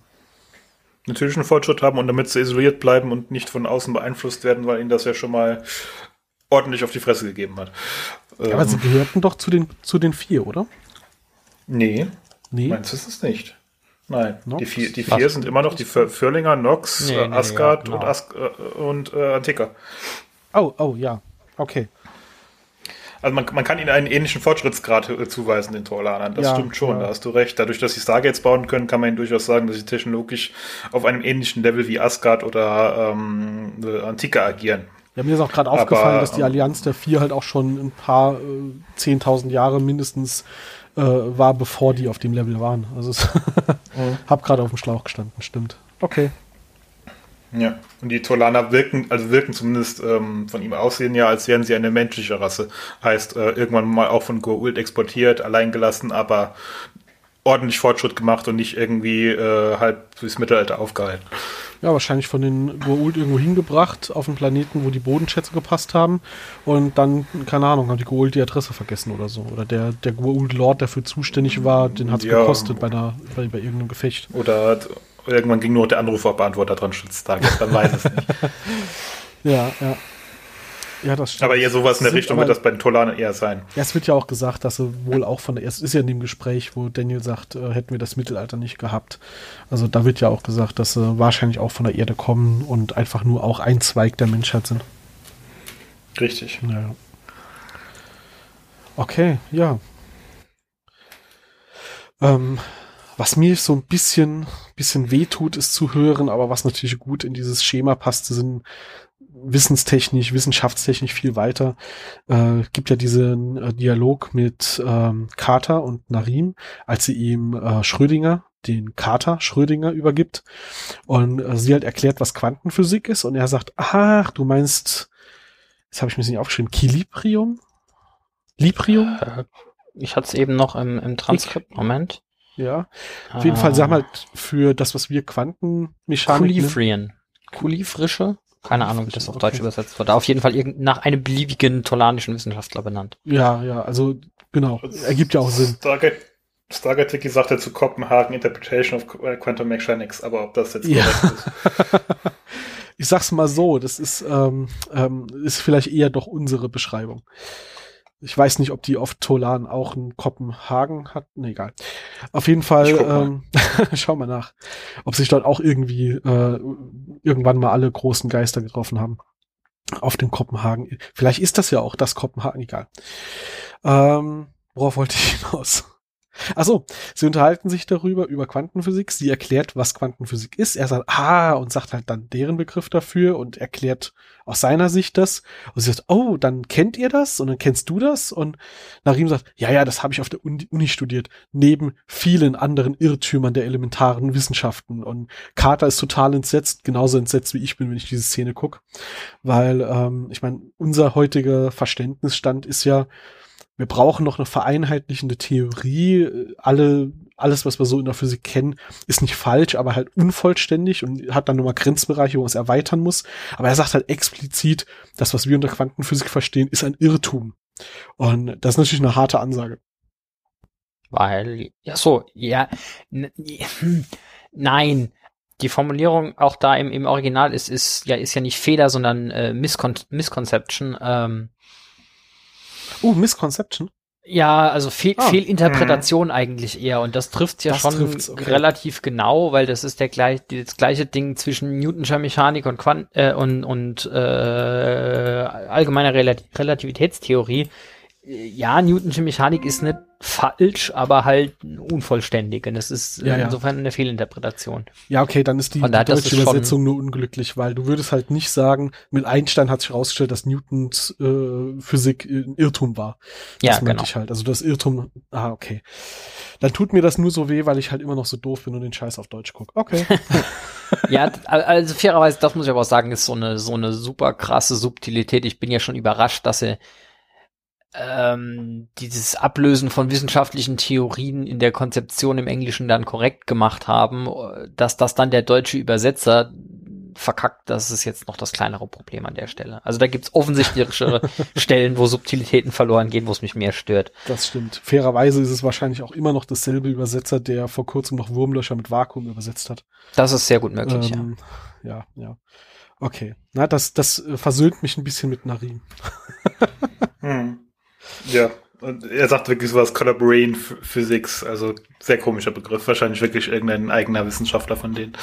Natürlichen Fortschritt haben und damit sie isoliert bleiben und nicht von außen beeinflusst werden, weil ihnen das ja schon mal ordentlich auf die Fresse gegeben hat. Ja, aber sie ähm. gehörten doch zu den, zu den vier, oder? Nee. Nee. Meinst du es nicht? Nein. Nox? Die vier, die vier sind immer noch die Förlinger, Nox, nee, äh, Asgard nee, ja, genau. und, As äh, und äh, Antika. Oh, oh, ja. Okay. Also man, man kann ihnen einen ähnlichen Fortschrittsgrad äh, zuweisen, den Torlanern. Das ja, stimmt schon, ja. da hast du recht. Dadurch, dass sie Stargates bauen können, kann man ihnen durchaus sagen, dass sie technologisch auf einem ähnlichen Level wie Asgard oder ähm, Antika agieren. Ja, mir ist auch gerade aufgefallen, dass die Allianz der Vier halt auch schon ein paar äh, 10.000 Jahre mindestens äh, war, bevor die auf dem Level waren. Also *laughs* mhm. hab gerade auf dem Schlauch gestanden, stimmt. Okay. Ja, und die Tolaner wirken, also wirken zumindest ähm, von ihm aussehen ja, als wären sie eine menschliche Rasse. Heißt, äh, irgendwann mal auch von Goa'uld exportiert, alleingelassen, aber ordentlich Fortschritt gemacht und nicht irgendwie äh, halb durchs Mittelalter aufgehalten. Ja, wahrscheinlich von den Goa'uld irgendwo hingebracht auf einen Planeten, wo die Bodenschätze gepasst haben. Und dann, keine Ahnung, haben die Goa'uld die Adresse vergessen oder so. Oder der, der Goa'uld-Lord, der für zuständig war, den hat es ja. gekostet bei, einer, bei, bei irgendeinem Gefecht. Oder irgendwann ging nur der Anrufbeantworter dran Schutztag. Dann weiß es nicht. *laughs* ja, ja. Ja, das stimmt. Aber eher sowas in der Richtung wird das bei den Tolanern eher sein. Ja, es wird ja auch gesagt, dass sie wohl auch von der, es ist ja in dem Gespräch, wo Daniel sagt, äh, hätten wir das Mittelalter nicht gehabt. Also da wird ja auch gesagt, dass sie wahrscheinlich auch von der Erde kommen und einfach nur auch ein Zweig der Menschheit sind. Richtig. Ja. Okay, ja. Ähm, was mir so ein bisschen, bisschen wehtut, ist zu hören, aber was natürlich gut in dieses Schema passt, sind wissenstechnisch, wissenschaftstechnisch viel weiter. Äh, gibt ja diesen äh, Dialog mit ähm, Carter und Narim, als sie ihm äh, Schrödinger, den Carter Schrödinger übergibt und äh, sie halt erklärt, was Quantenphysik ist und er sagt, ach, du meinst, das habe ich mir nicht aufgeschrieben, Kilibrium? Librium? Äh, ich hatte es eben noch im, im Transkript. Moment. Ja. Auf jeden Fall, sag mal, für das, was wir Quantenmechanik Kulifrien. Kulifrische? Keine Ahnung, wie das auf okay. Deutsch übersetzt wurde. Auf jeden Fall nach einem beliebigen tolanischen Wissenschaftler benannt. Ja, ja, also genau. Ergibt ja auch Sinn. Stargate, Stargate Wiki sagt ja zu Kopenhagen Interpretation of Quantum Mechanics, aber ob das jetzt ja. ist. *laughs* ich sag's mal so, das ist, ähm, ähm, ist vielleicht eher doch unsere Beschreibung. Ich weiß nicht, ob die auf Tolan auch einen Kopenhagen hat. Nee, egal. Auf jeden Fall, ähm, *laughs* schau mal nach, ob sich dort auch irgendwie äh, irgendwann mal alle großen Geister getroffen haben. Auf dem Kopenhagen. Vielleicht ist das ja auch das Kopenhagen, egal. Ähm, worauf wollte ich hinaus? Also, sie unterhalten sich darüber, über Quantenphysik. Sie erklärt, was Quantenphysik ist. Er sagt, ah, und sagt halt dann deren Begriff dafür und erklärt aus seiner Sicht das. Und sie sagt, oh, dann kennt ihr das und dann kennst du das? Und Narim sagt, ja, ja, das habe ich auf der Uni, Uni studiert, neben vielen anderen Irrtümern der elementaren Wissenschaften. Und Carter ist total entsetzt, genauso entsetzt wie ich bin, wenn ich diese Szene gucke. Weil, ähm, ich meine, unser heutiger Verständnisstand ist ja, wir brauchen noch eine vereinheitlichende Theorie. Alle, alles, was wir so in der Physik kennen, ist nicht falsch, aber halt unvollständig und hat dann nochmal Grenzbereiche, wo man es erweitern muss. Aber er sagt halt explizit, das, was wir unter Quantenphysik verstehen, ist ein Irrtum. Und das ist natürlich eine harte Ansage. Weil, ja so, ja, nein, die Formulierung auch da im, im Original ist, ist ja, ist ja nicht Fehler, sondern äh, Miscon Misconception. Ähm, Uh, Misconception? Ja, also Fe ah. Fehlinterpretation mhm. eigentlich eher. Und das trifft ja das schon okay. relativ genau, weil das ist der gleich, das gleiche Ding zwischen Newtonscher Mechanik und, Quant äh, und, und äh, allgemeiner Relativitätstheorie ja, Newtonsche Mechanik ist nicht falsch, aber halt unvollständig. Und das ist ja, insofern ja. eine Fehlinterpretation. Ja, okay, dann ist die, die deutsche Übersetzung nur unglücklich, weil du würdest halt nicht sagen, mit Einstein hat sich herausgestellt, dass Newtons äh, Physik ein Irrtum war. Das ja, genau. ich halt. Also das Irrtum, ah, okay. Dann tut mir das nur so weh, weil ich halt immer noch so doof bin und den Scheiß auf Deutsch gucke. Okay. *laughs* ja, also fairerweise, das muss ich aber auch sagen, ist so eine, so eine super krasse Subtilität. Ich bin ja schon überrascht, dass er ähm, dieses Ablösen von wissenschaftlichen Theorien in der Konzeption im Englischen dann korrekt gemacht haben, dass das dann der deutsche Übersetzer verkackt, das ist jetzt noch das kleinere Problem an der Stelle. Also da gibt's offensichtlichere *laughs* Stellen, wo Subtilitäten verloren gehen, wo es mich mehr stört. Das stimmt. Fairerweise ist es wahrscheinlich auch immer noch dasselbe Übersetzer, der vor kurzem noch Wurmlöcher mit Vakuum übersetzt hat. Das ist sehr gut möglich, ähm, ja. Ja, ja. Okay. Na, das, das äh, versöhnt mich ein bisschen mit Narim. *laughs* Ja, und er sagt wirklich sowas Collaborating Physics, also sehr komischer Begriff, wahrscheinlich wirklich irgendein eigener Wissenschaftler von denen.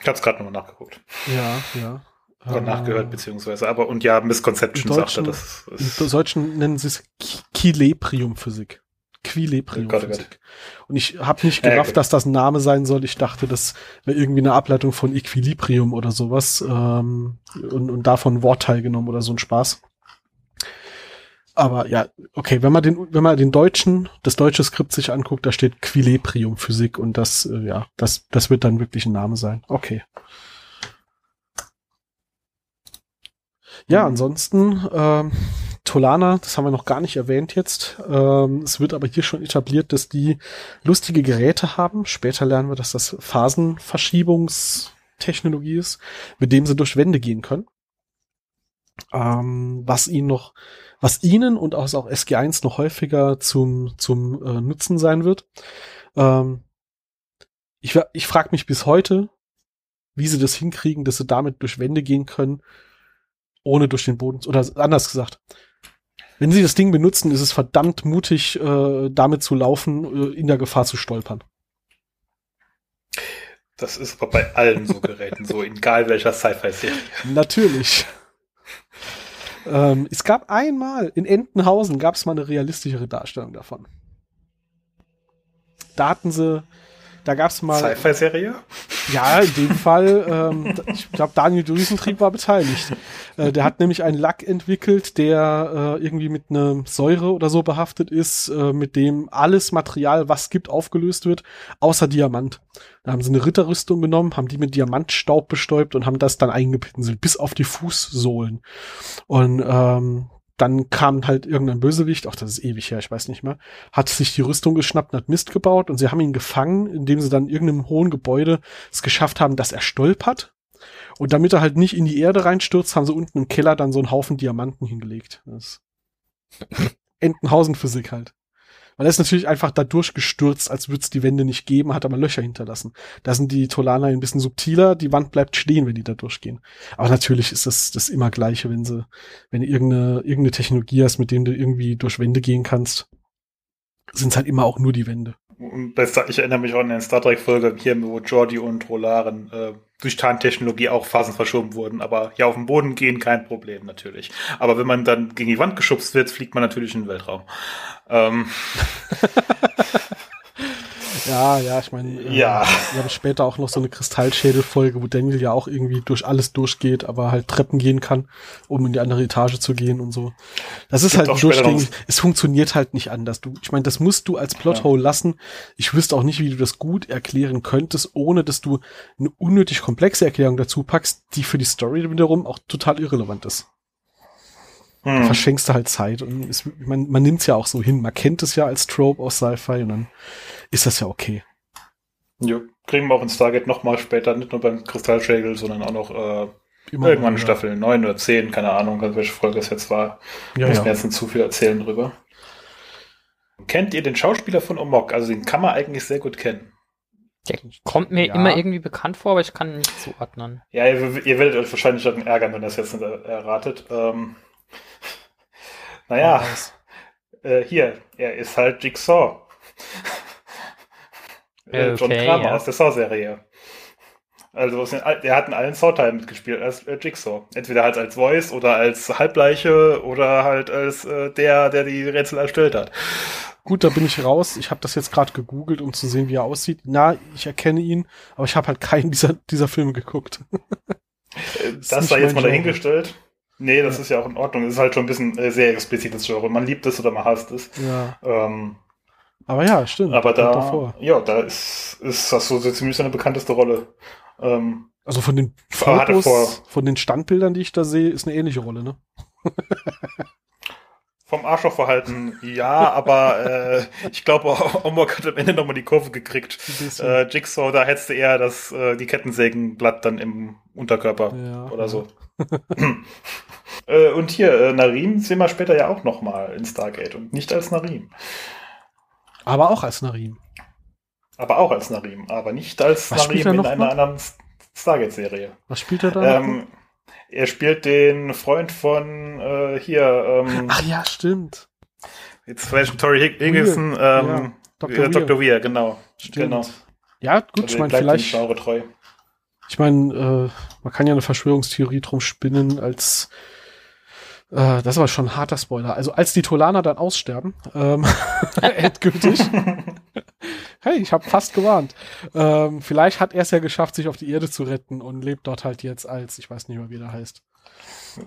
Ich hab's gerade nochmal nachgeguckt. Ja, ja. Oder uh, nachgehört, beziehungsweise, aber und ja, Misconception sagt er, das ist. Im Deutschen nennen sie es Quileprium-Physik. Quileprium-Physik. Und ich habe nicht gerafft, äh, dass das ein Name sein soll. Ich dachte, das wäre irgendwie eine Ableitung von Equilibrium oder sowas ähm, und, und davon Wortteil genommen oder so ein Spaß. Aber ja, okay, wenn man den, wenn man den deutschen, das deutsche Skript sich anguckt, da steht Quileprium Physik und das, äh, ja, das, das wird dann wirklich ein Name sein. Okay. Ja, mhm. ansonsten, ähm, Tolana, das haben wir noch gar nicht erwähnt jetzt. Ähm, es wird aber hier schon etabliert, dass die lustige Geräte haben. Später lernen wir, dass das Phasenverschiebungstechnologie ist, mit dem sie durch Wände gehen können. Ähm, was ihnen noch, was ihnen und auch, auch SG1 noch häufiger zum, zum äh, Nutzen sein wird. Ähm, ich ich frage mich bis heute, wie sie das hinkriegen, dass sie damit durch Wände gehen können, ohne durch den Boden, oder anders gesagt, wenn sie das Ding benutzen, ist es verdammt mutig, äh, damit zu laufen, äh, in der Gefahr zu stolpern. Das ist aber bei allen so *laughs* Geräten so, egal welcher Sci-Fi-Serie. Natürlich. Ähm, es gab einmal, in Entenhausen gab es mal eine realistischere Darstellung davon. Da hatten sie da gab's mal. Sci-Fi-Serie? Ja, in dem Fall, ähm, *laughs* ich glaube, Daniel Düsentrieb war beteiligt. Äh, der hat nämlich einen Lack entwickelt, der äh, irgendwie mit einer Säure oder so behaftet ist, äh, mit dem alles Material, was gibt, aufgelöst wird, außer Diamant. Da haben sie eine Ritterrüstung genommen, haben die mit Diamantstaub bestäubt und haben das dann eingepinselt, bis auf die Fußsohlen. Und ähm, dann kam halt irgendein Bösewicht, ach, das ist ewig her, ich weiß nicht mehr, hat sich die Rüstung geschnappt und hat Mist gebaut und sie haben ihn gefangen, indem sie dann irgendeinem hohen Gebäude es geschafft haben, dass er stolpert. Und damit er halt nicht in die Erde reinstürzt, haben sie unten im Keller dann so einen Haufen Diamanten hingelegt. Das *laughs* Entenhausen-Physik halt. Er ist natürlich einfach da durchgestürzt, als würde es die Wände nicht geben, hat aber Löcher hinterlassen. Da sind die Tolaner ein bisschen subtiler, die Wand bleibt stehen, wenn die da durchgehen. Aber natürlich ist das das immer gleiche, wenn sie, wenn irgendeine, irgendeine Technologie hast, mit dem du irgendwie durch Wände gehen kannst, sind es halt immer auch nur die Wände. Ich erinnere mich auch an eine Star Trek-Folge hier, wo Jordi und Rolaren äh, durch Tarntechnologie auch Phasen verschoben wurden. Aber ja, auf den Boden gehen kein Problem natürlich. Aber wenn man dann gegen die Wand geschubst wird, fliegt man natürlich in den Weltraum. Ähm. *laughs* *laughs* Ja, ja, ich meine, äh, ja. wir haben später auch noch so eine Kristallschädelfolge, wo Daniel ja auch irgendwie durch alles durchgeht, aber halt Treppen gehen kann, um in die andere Etage zu gehen und so. Das ist halt durchgängig. Es funktioniert halt nicht anders. Du, ich meine, das musst du als Plothole ja. lassen. Ich wüsste auch nicht, wie du das gut erklären könntest, ohne dass du eine unnötig komplexe Erklärung dazu packst, die für die Story wiederum auch total irrelevant ist. Hm. Verschenkst du halt Zeit und es, man, man nimmt es ja auch so hin. Man kennt es ja als Trope aus Sci-Fi und dann ist das ja okay. Ja, kriegen wir auch in Stargate nochmal später, nicht nur beim Kristallschädel, sondern auch noch äh, irgendwann in Staffel 9 oder 10, keine Ahnung, welche Folge es jetzt war. Ja, muss ja. mir jetzt nicht zu viel erzählen drüber. Kennt ihr den Schauspieler von Omok? Also den kann man eigentlich sehr gut kennen. Der kommt mir ja. immer irgendwie bekannt vor, aber ich kann ihn nicht zuordnen. Ja, ihr, ihr werdet euch wahrscheinlich dann ärgern, wenn ihr das jetzt nicht erratet. Ähm, naja, äh, hier, er ist halt Jigsaw. *laughs* Äh, John okay, Kramer ja. aus der Saw-Serie. Also er hat in allen Saw-Teilen mitgespielt als äh, Jigsaw. Entweder halt als Voice oder als Halbleiche oder halt als äh, der, der die Rätsel erstellt hat. Gut, da bin ich raus. Ich habe das jetzt gerade gegoogelt, um zu sehen, wie er aussieht. Na, ich erkenne ihn, aber ich habe halt keinen dieser, dieser Filme geguckt. Äh, das, das sei jetzt mal dahingestellt. Nee, das ja. ist ja auch in Ordnung. Das ist halt schon ein bisschen äh, sehr explizites Genre. Man liebt es oder man hasst es. Ja. Ähm, aber ja, stimmt. Aber da, ja, da ist, ist das so ziemlich seine bekannteste Rolle. Ähm, also von den Fotos, von den Standbildern, die ich da sehe, ist eine ähnliche Rolle, ne? *laughs* Vom Arschlochverhalten, ja, aber äh, ich glaube, Omok hat am Ende nochmal die Kurve gekriegt. Äh, Jigsaw, da hättest du eher das, äh, die Kettensägenblatt dann im Unterkörper ja, oder ja. so. *laughs* äh, und hier, äh, Narim sehen wir später ja auch nochmal in Stargate und nicht als Narim. Aber auch als Narim. Aber auch als Narim, aber nicht als Was Narim in einer anderen Stargate-Serie. Was spielt er da? Ähm, er spielt den Freund von äh, hier. Ähm, Ach ja, stimmt. Jetzt weiß Tori Higginson, ähm, ja, Dr. Weir. Dr. Weir, genau. Stimmt. genau. Ja, gut, also ich meine, vielleicht. Treu. Ich meine, äh, man kann ja eine Verschwörungstheorie drum spinnen, als äh, das war schon ein harter Spoiler. Also als die Tolaner dann aussterben, ähm, *laughs* endgültig. *laughs* hey, ich habe fast gewarnt. Ähm, vielleicht hat er es ja geschafft, sich auf die Erde zu retten und lebt dort halt jetzt als, ich weiß nicht mehr, wie der heißt.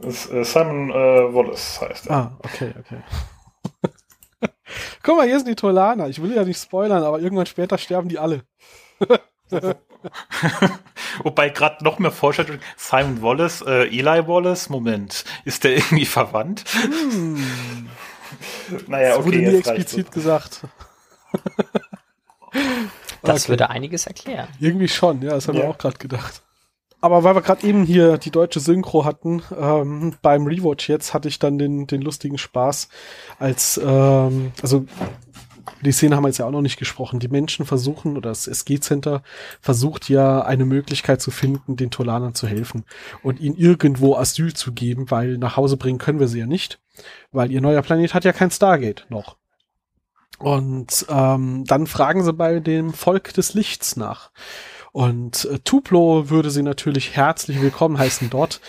Äh, Simon äh, Wallace heißt er. Ah, okay, okay. Guck mal, hier sind die Tolaner. Ich will ja nicht spoilern, aber irgendwann später sterben die alle. *laughs* Wobei gerade noch mehr Foreshadowing. Simon Wallace, äh, Eli Wallace, Moment, ist der irgendwie verwandt? Hm. naja, das okay. Wurde nie explizit gesagt. Das okay. würde einiges erklären. Irgendwie schon, ja, das haben ja. wir auch gerade gedacht. Aber weil wir gerade eben hier die deutsche Synchro hatten, ähm, beim Rewatch jetzt hatte ich dann den, den lustigen Spaß, als, ähm, also die Szene haben wir jetzt ja auch noch nicht gesprochen. Die Menschen versuchen, oder das SG-Center versucht ja eine Möglichkeit zu finden, den Tolanern zu helfen und ihnen irgendwo Asyl zu geben, weil nach Hause bringen können wir sie ja nicht, weil ihr neuer Planet hat ja kein Stargate noch. Und ähm, dann fragen sie bei dem Volk des Lichts nach. Und äh, Tuplo würde sie natürlich herzlich willkommen heißen dort.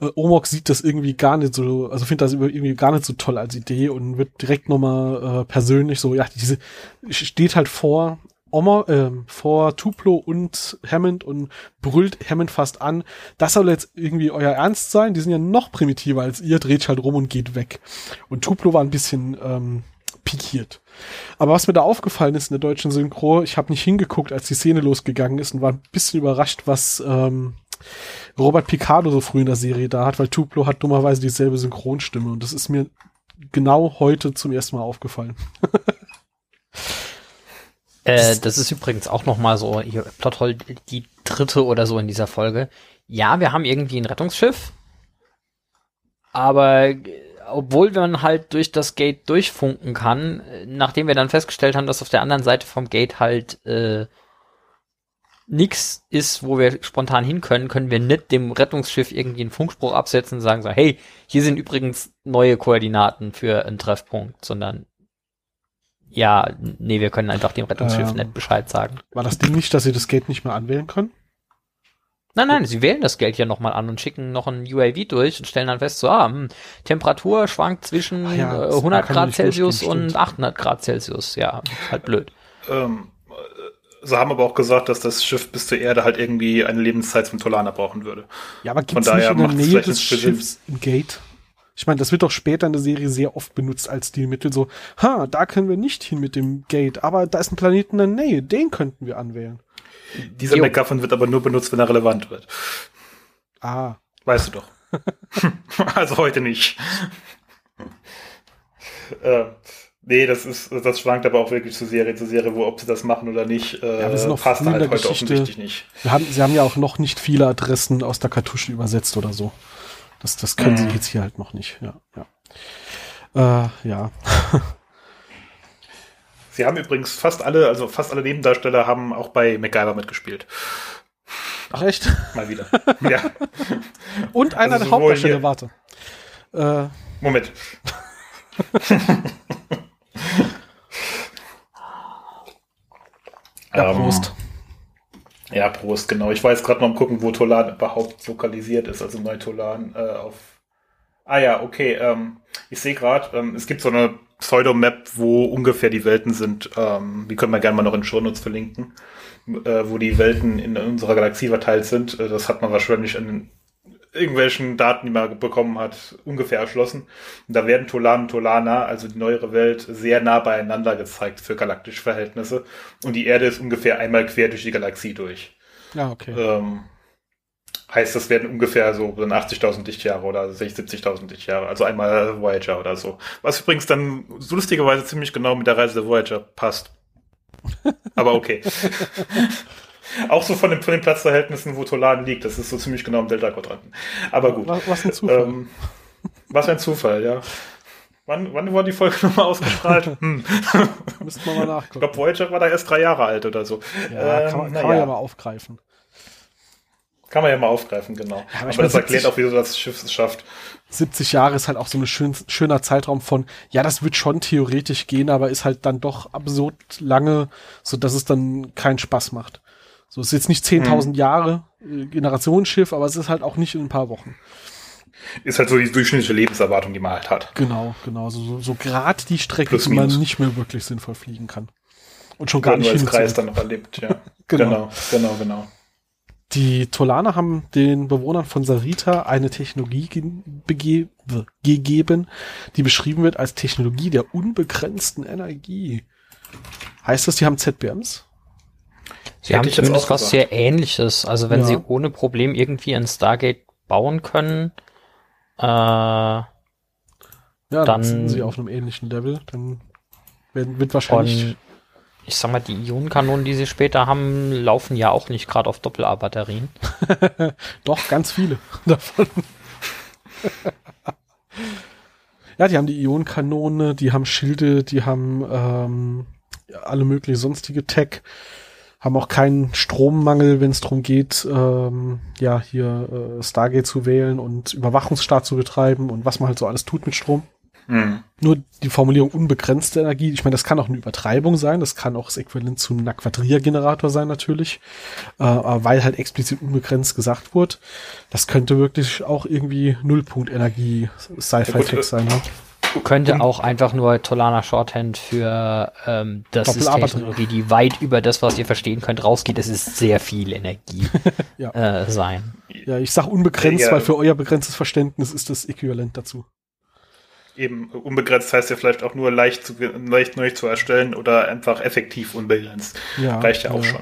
Äh, Omok sieht das irgendwie gar nicht so, also findet das irgendwie gar nicht so toll als Idee und wird direkt nochmal äh, persönlich so, ja, diese steht halt vor Omar, äh, vor Tuplo und Hammond und brüllt Hammond fast an, das soll jetzt irgendwie euer Ernst sein, die sind ja noch primitiver als ihr, dreht halt rum und geht weg. Und Tuplo war ein bisschen ähm, pikiert. Aber was mir da aufgefallen ist in der deutschen Synchro, ich habe nicht hingeguckt, als die Szene losgegangen ist und war ein bisschen überrascht, was ähm, Robert Picardo so früh in der Serie da hat, weil Tuplo hat dummerweise dieselbe Synchronstimme und das ist mir genau heute zum ersten Mal aufgefallen. äh, das ist übrigens auch noch mal so, hier, Plothole die dritte oder so in dieser Folge. Ja, wir haben irgendwie ein Rettungsschiff, aber obwohl man halt durch das Gate durchfunken kann, nachdem wir dann festgestellt haben, dass auf der anderen Seite vom Gate halt äh, nichts ist, wo wir spontan hin können, können wir nicht dem Rettungsschiff irgendwie einen Funkspruch absetzen und sagen so, hey, hier sind übrigens neue Koordinaten für einen Treffpunkt, sondern ja, nee, wir können einfach dem Rettungsschiff ähm, nicht Bescheid sagen. War das Ding nicht, dass sie das Gate nicht mehr anwählen können? Nein, nein, sie wählen das Geld ja nochmal an und schicken noch ein UAV durch und stellen dann fest, so, ah, hm, Temperatur schwankt zwischen ja, 100 äh, Grad Celsius und 800 Grad Celsius. Ja, halt blöd. Ähm, sie haben aber auch gesagt, dass das Schiff bis zur Erde halt irgendwie eine Lebenszeit zum Tolaner brauchen würde. Ja, aber gibt es nicht in der Nähe des Schiffs ein Gate? Ich meine, das wird doch später in der Serie sehr oft benutzt als Stilmittel. So, ha, da können wir nicht hin mit dem Gate, aber da ist ein Planeten in der Nähe, den könnten wir anwählen. Dieser jo. MacGuffin wird aber nur benutzt, wenn er relevant wird. Ah. Weißt du doch. *laughs* also heute nicht. äh, nee, das ist, das schwankt aber auch wirklich zu Serie zu Serie, wo ob sie das machen oder nicht, äh, ja, wir sind passt halt heute Geschichte. offensichtlich nicht. Wir haben, sie haben ja auch noch nicht viele Adressen aus der Kartusche übersetzt oder so. Das, das können mhm. sie jetzt hier halt noch nicht, ja. Ja. Äh, ja. *laughs* Sie haben übrigens fast alle, also fast alle Nebendarsteller haben auch bei MacGyver mitgespielt. Ach echt? Mal wieder. *laughs* ja. Und einer also der Hauptdarsteller, warte. Äh. Moment. *laughs* ja, Prost. Ähm, ja, Prost, genau. Ich war jetzt gerade mal am gucken, wo Tolan überhaupt lokalisiert ist, also Neutolan äh, auf. Ah ja, okay. Ähm, ich sehe gerade, ähm, es gibt so eine Pseudo-Map, wo ungefähr die Welten sind. Ähm, die können wir gerne mal noch in Shownotes verlinken, äh, wo die Welten in unserer Galaxie verteilt sind. Äh, das hat man wahrscheinlich an irgendwelchen Daten, die man bekommen hat, ungefähr erschlossen. Und da werden Tolan und Tolana, also die neuere Welt, sehr nah beieinander gezeigt für galaktische Verhältnisse. Und die Erde ist ungefähr einmal quer durch die Galaxie durch. Ja, okay. Ähm, heißt, das werden ungefähr so 80.000 Lichtjahre oder 70.000 Lichtjahre, also einmal Voyager oder so. Was übrigens dann so lustigerweise ziemlich genau mit der Reise der Voyager passt. Aber okay. *laughs* Auch so von, dem, von den Platzverhältnissen, wo Tolan liegt, das ist so ziemlich genau im Delta-Quadranten. Aber gut. Was, was ein Zufall. Ähm, was ein Zufall, ja. Wann, wann wurde die Folge *laughs* nochmal ausgestrahlt? *laughs* hm. Müssten wir mal nachgucken. Ich glaube, Voyager war da erst drei Jahre alt oder so. Ja, ähm, kann, man, kann man ja mal aufgreifen. Kann man ja mal aufgreifen, genau. Ja, aber, aber das 70, erklärt auch, wie du das Schiff es schafft. 70 Jahre ist halt auch so ein schön, schöner Zeitraum von, ja, das wird schon theoretisch gehen, aber ist halt dann doch absurd lange, so dass es dann keinen Spaß macht. So, es ist jetzt nicht 10.000 hm. Jahre äh, Generationsschiff, aber es ist halt auch nicht in ein paar Wochen. Ist halt so die durchschnittliche Lebenserwartung, die man halt hat. Genau, genau. So, so, so gerade die Strecke, Plus, die man nicht mehr wirklich sinnvoll fliegen kann. Und schon gar nicht hin. Kreis dann noch erlebt, ja. *laughs* genau. genau, genau, genau. Die Tolaner haben den Bewohnern von Sarita eine Technologie ge gegeben, die beschrieben wird als Technologie der unbegrenzten Energie. Heißt das, die haben ZBMs? Sie haben zumindest was sehr ähnliches. Also wenn ja. sie ohne Problem irgendwie ein Stargate bauen können, äh, ja, dann, dann sind sie auf einem ähnlichen Level. Dann wird, wird wahrscheinlich ich sag mal, die Ionenkanonen, die sie später haben, laufen ja auch nicht gerade auf Doppel-A-Batterien. *laughs* Doch, ganz viele *laughs* davon. ja, die haben die Ionenkanone, die haben Schilde, die haben ähm, alle mögliche sonstige Tech, haben auch keinen Strommangel, wenn es darum geht, ähm, ja, hier äh, Stargate zu wählen und Überwachungsstaat zu betreiben und was man halt so alles tut mit Strom. Mhm. Nur die Formulierung unbegrenzte Energie, ich meine, das kann auch eine Übertreibung sein, das kann auch das Äquivalent zu einem Quadriergenerator sein natürlich, äh, weil halt explizit unbegrenzt gesagt wurde. Das könnte wirklich auch irgendwie Nullpunkt-Energie Sci-Fi-Text sein. Ne? Könnte und, auch einfach nur Tolana Shorthand für ähm, das ist Technologie, die weit über das, was ihr verstehen könnt, rausgeht. Das ist sehr viel Energie *laughs* ja. äh, sein. Ja, ich sag unbegrenzt, ja. weil für euer begrenztes Verständnis ist das äquivalent dazu eben unbegrenzt heißt ja vielleicht auch nur leicht, zu, leicht neu zu erstellen oder einfach effektiv unbegrenzt. Ja, Reicht ja auch ja. schon.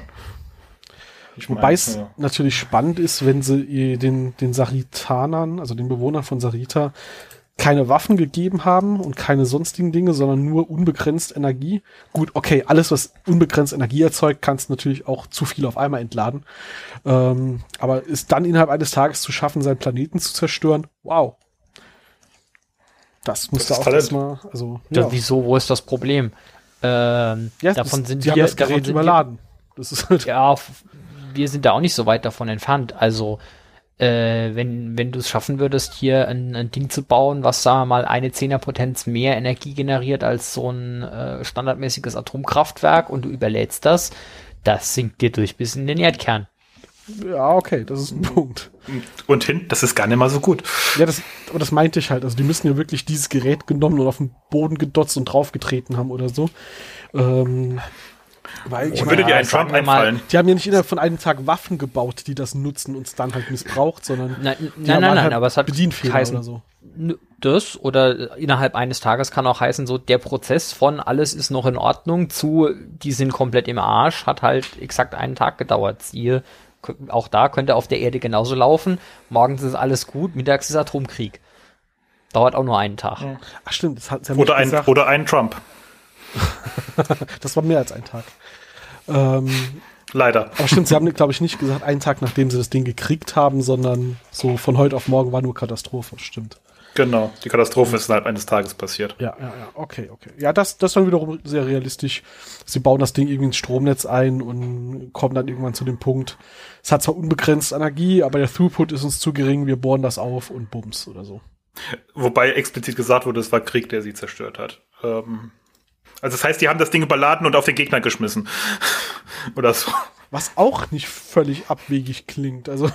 Ich Wobei es ja. natürlich spannend ist, wenn sie den, den Saritanern, also den Bewohnern von Sarita, keine Waffen gegeben haben und keine sonstigen Dinge, sondern nur unbegrenzt Energie. Gut, okay, alles, was unbegrenzt Energie erzeugt, kannst natürlich auch zu viel auf einmal entladen. Ähm, aber ist dann innerhalb eines Tages zu schaffen, seinen Planeten zu zerstören, wow, das musste auch erstmal, also. Ja. ja. Wieso, wo ist das Problem? Ähm, ja, davon das, sind wir, das Gerät überladen. das ist halt ja, wir sind da auch nicht so weit davon entfernt. Also, äh, wenn, wenn du es schaffen würdest, hier ein, ein, Ding zu bauen, was, sagen wir mal, eine Zehnerpotenz mehr Energie generiert als so ein äh, standardmäßiges Atomkraftwerk und du überlädst das, das sinkt dir durch bis in den Erdkern. Ja, okay, das ist ein Punkt. Und hin, das ist gar nicht mal so gut. Ja, das, aber das meinte ich halt. Also die müssen ja wirklich dieses Gerät genommen und auf den Boden gedotzt und draufgetreten haben oder so. Ähm, weil ich würde dir einen Trump einfallen. Mal, die haben ja nicht innerhalb von einem Tag Waffen gebaut, die das nutzen und es dann halt missbraucht, sondern nein, nein, nein, nein, halt aber es hat heißen, oder so. Das oder innerhalb eines Tages kann auch heißen, so der Prozess von alles ist noch in Ordnung zu die sind komplett im Arsch hat halt exakt einen Tag gedauert. Siehe auch da könnte auf der Erde genauso laufen. Morgens ist alles gut, mittags ist Atomkrieg. Dauert auch nur einen Tag. Ach stimmt, das hat ja oder, ein, oder ein Trump. *laughs* das war mehr als ein Tag. Ähm, Leider. Aber stimmt, sie haben, glaube ich, nicht gesagt, einen Tag nachdem sie das Ding gekriegt haben, sondern so von heute auf morgen war nur Katastrophe. Stimmt. Genau, die Katastrophe ist innerhalb eines Tages passiert. Ja, ja, ja, okay, okay. Ja, das, das dann wiederum sehr realistisch. Sie bauen das Ding irgendwie ins Stromnetz ein und kommen dann irgendwann zu dem Punkt, es hat zwar unbegrenzt Energie, aber der Throughput ist uns zu gering, wir bohren das auf und bums oder so. Wobei explizit gesagt wurde, es war Krieg, der sie zerstört hat. Ähm, also das heißt, die haben das Ding überladen und auf den Gegner geschmissen. *laughs* oder so. Was auch nicht völlig abwegig klingt, also.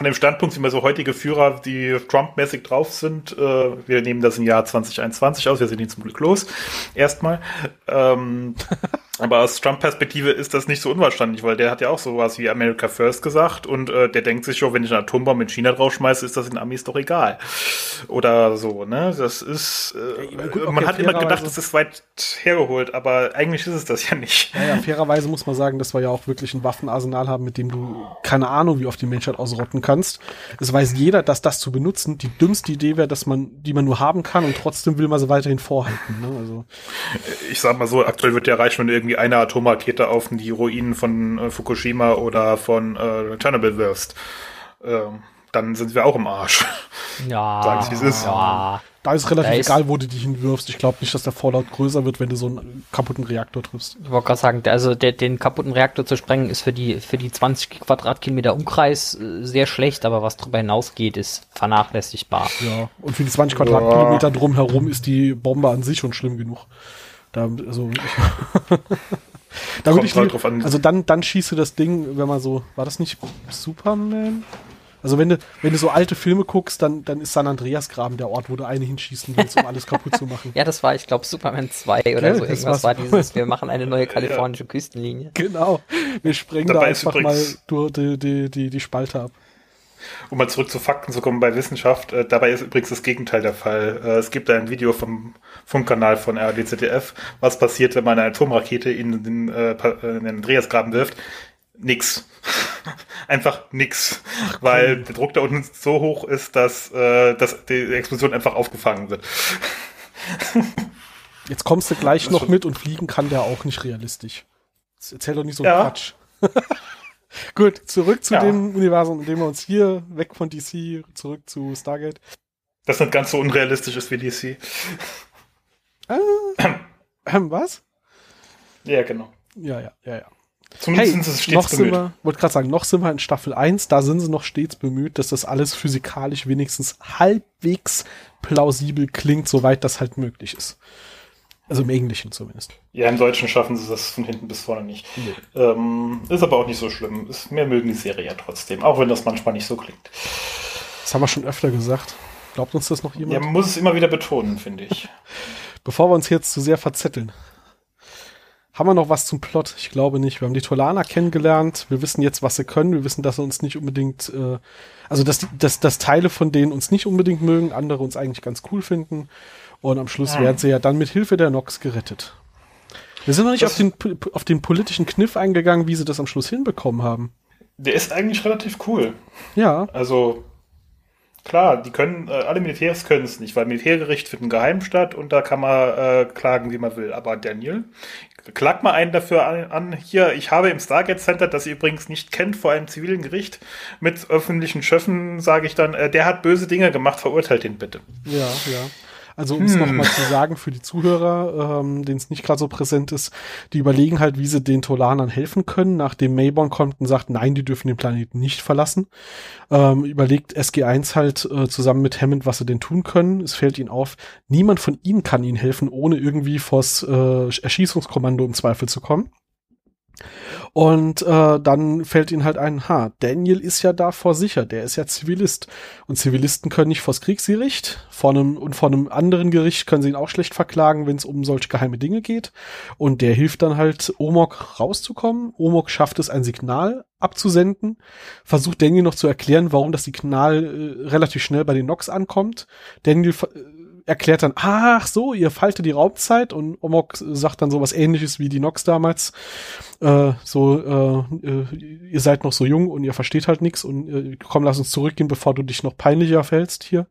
Von dem Standpunkt, wie man so heutige Führer, die Trump-mäßig drauf sind, äh, wir nehmen das im Jahr 2021 aus, wir sind ihn zum Glück los, erstmal. Ähm, *laughs* Aber aus Trump-Perspektive ist das nicht so unwahrscheinlich, weil der hat ja auch sowas wie America First gesagt und äh, der denkt sich schon, wenn ich einen Atombomb mit China draufschmeiße, ist das in Amis doch egal. Oder so, ne? Das ist, äh, ja, gut, okay, man hat immer gedacht, das ist weit hergeholt, aber eigentlich ist es das ja nicht. Ja, ja, fairerweise muss man sagen, dass wir ja auch wirklich ein Waffenarsenal haben, mit dem du keine Ahnung, wie oft die Menschheit ausrotten kannst. Es weiß jeder, dass das zu benutzen die dümmste Idee wäre, dass man, die man nur haben kann und trotzdem will man sie weiterhin vorhalten. Ne? Also. Ich sag mal so, aktuell wird ja reichen, wenn du irgendwie eine Atomrakete auf die Ruinen von äh, Fukushima oder von äh, Chernobyl wirfst, ähm, dann sind wir auch im Arsch. Ja. *laughs* Sagen Sie, es ist. Ja. Da ist relativ ist egal, wo du dich hinwirfst. Ich glaube nicht, dass der Fallout größer wird, wenn du so einen kaputten Reaktor triffst. Ich wollte gerade sagen, also der, den kaputten Reaktor zu sprengen ist für die, für die 20 Quadratkilometer Umkreis äh, sehr schlecht, aber was darüber hinausgeht, ist vernachlässigbar. Ja, und für die 20 Quadratkilometer ja. drumherum ist die Bombe an sich schon schlimm genug. Da, also, *laughs* da würde ich lieber, also dann, dann schieße das Ding, wenn man so, war das nicht Superman? Also wenn du, wenn du so alte Filme guckst, dann, dann ist San Andreas Graben der Ort, wo du eine hinschießen willst, um alles kaputt zu machen. *laughs* Ja, das war, ich glaube, Superman 2 oder ja, so. Irgendwas war dieses, wir machen eine neue *laughs* kalifornische ja. Küstenlinie. Genau. Wir sprengen Dabei da einfach mal durch die, die, die, die Spalte ab. Um mal zurück zu Fakten zu kommen bei Wissenschaft, äh, dabei ist übrigens das Gegenteil der Fall. Äh, es gibt ein Video vom Funkkanal von RDZDF, was passiert, wenn man eine Atomrakete in den, äh, in den Andreasgraben wirft. Nix. *laughs* einfach nix. Ach, weil der Druck da unten so hoch ist, dass, äh, dass die Explosion einfach aufgefangen wird. *laughs* Jetzt kommst du gleich noch mit und fliegen kann der auch nicht realistisch. Erzähl doch nicht so ja. Quatsch. *laughs* Gut, zurück zu ja. dem Universum, in dem wir uns hier weg von DC, zurück zu Stargate. Das nicht ganz so unrealistisch ist wie DC. Äh, ähm, was? Ja, genau. Ja, ja, ja, ja. Zumindest hey, sind sie stets noch bemüht. Sind wir, wollte gerade sagen, noch sind wir in Staffel 1, da sind sie noch stets bemüht, dass das alles physikalisch wenigstens halbwegs plausibel klingt, soweit das halt möglich ist. Also im Englischen zumindest. Ja, im Deutschen schaffen sie das von hinten bis vorne nicht. Nee. Ähm, ist aber auch nicht so schlimm. Ist, mehr mögen die Serie ja trotzdem, auch wenn das manchmal nicht so klingt. Das haben wir schon öfter gesagt. Glaubt uns das noch jemand? Ja, man muss es immer wieder betonen, finde ich. *laughs* Bevor wir uns jetzt zu sehr verzetteln. Haben wir noch was zum Plot? Ich glaube nicht. Wir haben die Tolaner kennengelernt. Wir wissen jetzt, was sie können. Wir wissen, dass sie uns nicht unbedingt, äh, also dass, dass, dass Teile von denen uns nicht unbedingt mögen, andere uns eigentlich ganz cool finden. Und am Schluss werden sie ja dann mit Hilfe der Nox gerettet. Wir sind noch nicht auf den, auf den politischen Kniff eingegangen, wie sie das am Schluss hinbekommen haben. Der ist eigentlich relativ cool. Ja. Also, klar, die können, äh, alle Militärs können es nicht, weil Militärgericht findet geheim statt und da kann man äh, klagen, wie man will. Aber Daniel, klagt mal einen dafür an, an, hier, ich habe im Stargate Center, das ihr übrigens nicht kennt, vor einem zivilen Gericht mit öffentlichen Schöffen, sage ich dann, äh, der hat böse Dinge gemacht, verurteilt ihn bitte. Ja, ja. Also um es hm. nochmal zu sagen für die Zuhörer, ähm, denen es nicht gerade so präsent ist, die überlegen halt, wie sie den Tolanern helfen können, nachdem Mayborn kommt und sagt, nein, die dürfen den Planeten nicht verlassen. Ähm, überlegt SG1 halt äh, zusammen mit Hammond, was sie denn tun können. Es fällt ihnen auf, niemand von ihnen kann ihnen helfen, ohne irgendwie vors äh, Erschießungskommando im Zweifel zu kommen. Und äh, dann fällt ihnen halt ein, ha, Daniel ist ja davor sicher, der ist ja Zivilist. Und Zivilisten können nicht vors Kriegsgericht, vor einem, und vor einem anderen Gericht können sie ihn auch schlecht verklagen, wenn es um solche geheime Dinge geht. Und der hilft dann halt, Omok rauszukommen. Omok schafft es, ein Signal abzusenden, versucht Daniel noch zu erklären, warum das Signal äh, relativ schnell bei den Nox ankommt. Daniel äh, erklärt dann, ach so, ihr faltet die Raumzeit und Omok sagt dann sowas ähnliches wie die Nox damals. Äh, so, äh, äh, ihr seid noch so jung und ihr versteht halt nichts und äh, komm, lass uns zurückgehen, bevor du dich noch peinlicher fällst hier.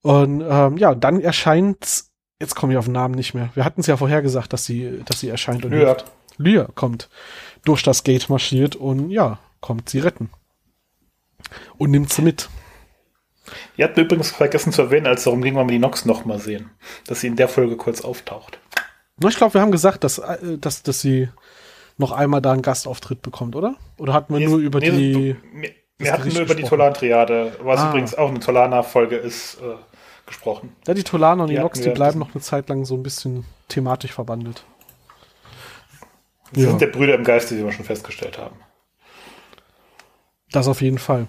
Und ähm, ja, dann erscheint, jetzt komme ich auf den Namen nicht mehr. Wir hatten es ja vorher gesagt, dass sie, dass sie erscheint und Lyra. Lyra kommt durch das Gate marschiert und ja, kommt sie retten. Und nimmt sie mit. Ihr habt übrigens vergessen zu erwähnen, als es darum ging, wollen wir die Nox noch mal sehen, dass sie in der Folge kurz auftaucht. Ich glaube, wir haben gesagt, dass, äh, dass, dass sie noch einmal da einen Gastauftritt bekommt, oder? Oder hatten wir nee, nur über nee, die. Wir, wir hatten nur über die Tolan-Triade, was ah. übrigens auch eine Tolana-Folge ist, äh, gesprochen. Ja, die Tolaner und die, die Nox, die bleiben noch eine Zeit lang so ein bisschen thematisch verbandelt. Sie ja. sind der Brüder im Geiste, wie wir schon festgestellt haben. Das auf jeden Fall.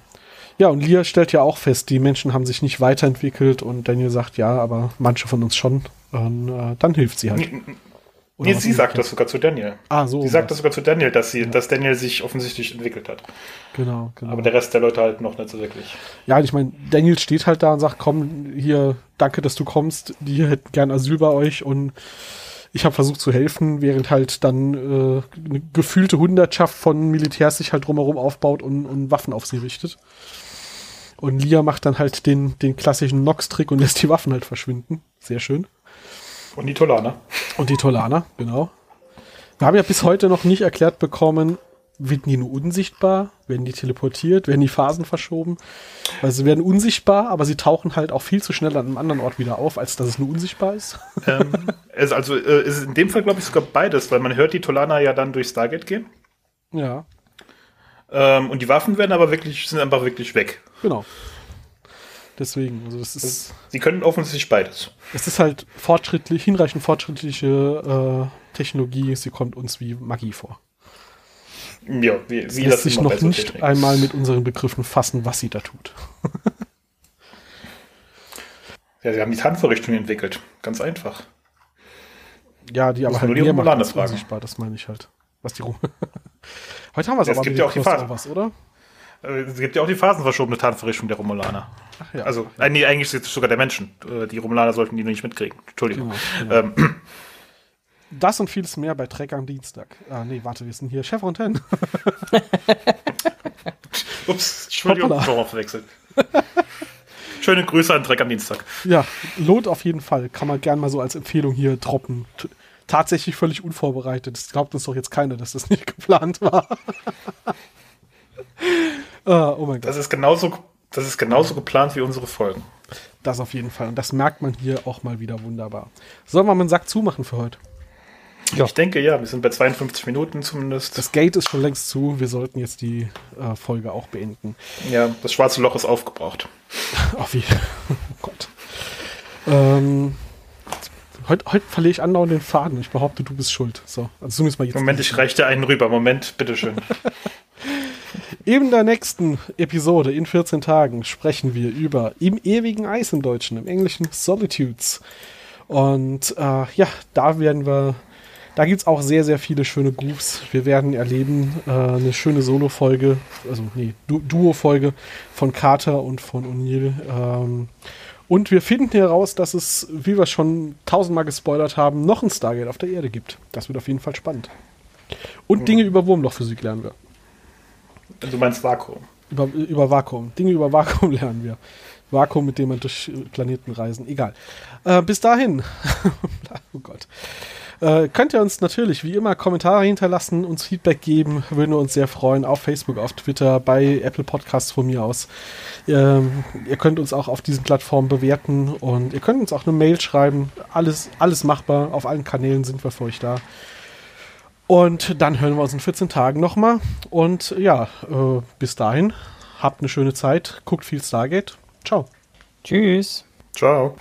Ja, und Lia stellt ja auch fest, die Menschen haben sich nicht weiterentwickelt und Daniel sagt, ja, aber manche von uns schon. Und äh, dann hilft sie halt. *laughs* nee, sie sagt das sogar zu Daniel. Ah, so. Sie sagt das sogar zu Daniel, dass sie, ja. dass Daniel sich offensichtlich entwickelt hat. Genau, genau. Aber der Rest der Leute halt noch nicht so wirklich. Ja, ich meine, Daniel steht halt da und sagt, komm, hier, danke, dass du kommst, die hätten gern Asyl bei euch und ich habe versucht zu helfen, während halt dann äh, eine gefühlte Hundertschaft von Militärs sich halt drumherum aufbaut und, und Waffen auf sie richtet. Und Lia macht dann halt den, den klassischen Nox-Trick und *laughs* lässt die Waffen halt verschwinden. Sehr schön. Und die Tolaner. Und die Tolaner, genau. Wir haben ja bis heute noch nicht erklärt bekommen, werden die nur unsichtbar? Werden die teleportiert? Werden die Phasen verschoben? Weil sie werden unsichtbar, aber sie tauchen halt auch viel zu schnell an einem anderen Ort wieder auf, als dass es nur unsichtbar ist. *laughs* Ähm, es also äh, ist in dem Fall, glaube ich, sogar beides, weil man hört die Tolaner ja dann durch Stargate gehen. Ja. Ähm, und die Waffen werden aber wirklich, sind einfach wirklich weg. Genau. Deswegen, also das ist. Sie können offensichtlich beides. Es ist halt fortschrittlich, hinreichend fortschrittliche äh, Technologie, sie kommt uns wie Magie vor. Ja, wie, wie lässt sich noch nicht Technik. einmal mit unseren Begriffen fassen, was sie da tut. *laughs* ja, sie haben die Tanzvorrichtung entwickelt. Ganz einfach. Ja, die aber halt mehr macht als unsichtbar, das meine ich halt. Was die rum. *laughs* Heute haben wir es aber gibt ja auch die Phasen. was, oder? Äh, es gibt ja auch die phasenverschobene Tarnverrichtung der Romulaner. Ach ja. Also, äh, nee, eigentlich ist es sogar der Menschen. Äh, die Romulaner sollten die noch nicht mitkriegen. Entschuldigung. Genau, *laughs* genau. Ähm, das und vieles mehr bei Trek am Dienstag. Ah, nee, warte, wir sind hier Chef und Ten. *laughs* Ups, Entschuldigung, Hoppala. verwechselt. Schöne Grüße an Trek am Dienstag. Ja, lohnt auf jeden Fall. Kann man gern mal so als Empfehlung hier droppen. T tatsächlich völlig unvorbereitet. Das glaubt uns doch jetzt keiner, dass das nicht *laughs* geplant war. *laughs* ah, oh mein Gott. Das ist genauso, das ist genauso geplant wie unsere Folgen. Das auf jeden Fall. Und das merkt man hier auch mal wieder wunderbar. Sollen wir mal einen Sack zumachen für heute? Ja. Ich denke ja, wir sind bei 52 Minuten zumindest. Das Gate ist schon längst zu, wir sollten jetzt die äh, Folge auch beenden. Ja, das schwarze Loch ist aufgebraucht. *laughs* Auf jeden Oh Gott. Ähm, heute, heute verliere ich andauernd den Faden. Ich behaupte, du bist schuld. So, also zumindest mal jetzt. Moment, ich reiche dir einen rüber. Moment, bitteschön. *laughs* In der nächsten Episode in 14 Tagen sprechen wir über Im ewigen Eis im Deutschen, im Englischen Solitudes. Und äh, ja, da werden wir da gibt es auch sehr, sehr viele schöne Grooves. Wir werden erleben äh, eine schöne Solo-Folge, also nee, du Duo-Folge von Carter und von O'Neill. Ähm, und wir finden heraus, dass es, wie wir schon tausendmal gespoilert haben, noch ein Stargate auf der Erde gibt. Das wird auf jeden Fall spannend. Und mhm. Dinge über Wurmlochphysik lernen wir. Du meinst Vakuum? Über, über Vakuum. Dinge über Vakuum *laughs* lernen wir. Vakuum, mit dem man durch Planeten reisen. Egal. Äh, bis dahin. *laughs* oh Gott. Äh, könnt ihr uns natürlich wie immer Kommentare hinterlassen, uns Feedback geben, würden wir uns sehr freuen. Auf Facebook, auf Twitter, bei Apple Podcasts von mir aus. Ähm, ihr könnt uns auch auf diesen Plattformen bewerten und ihr könnt uns auch eine Mail schreiben. Alles, alles machbar. Auf allen Kanälen sind wir für euch da. Und dann hören wir uns in 14 Tagen nochmal. Und ja, äh, bis dahin, habt eine schöne Zeit, guckt viel Stargate. Ciao. Tschüss. Ciao.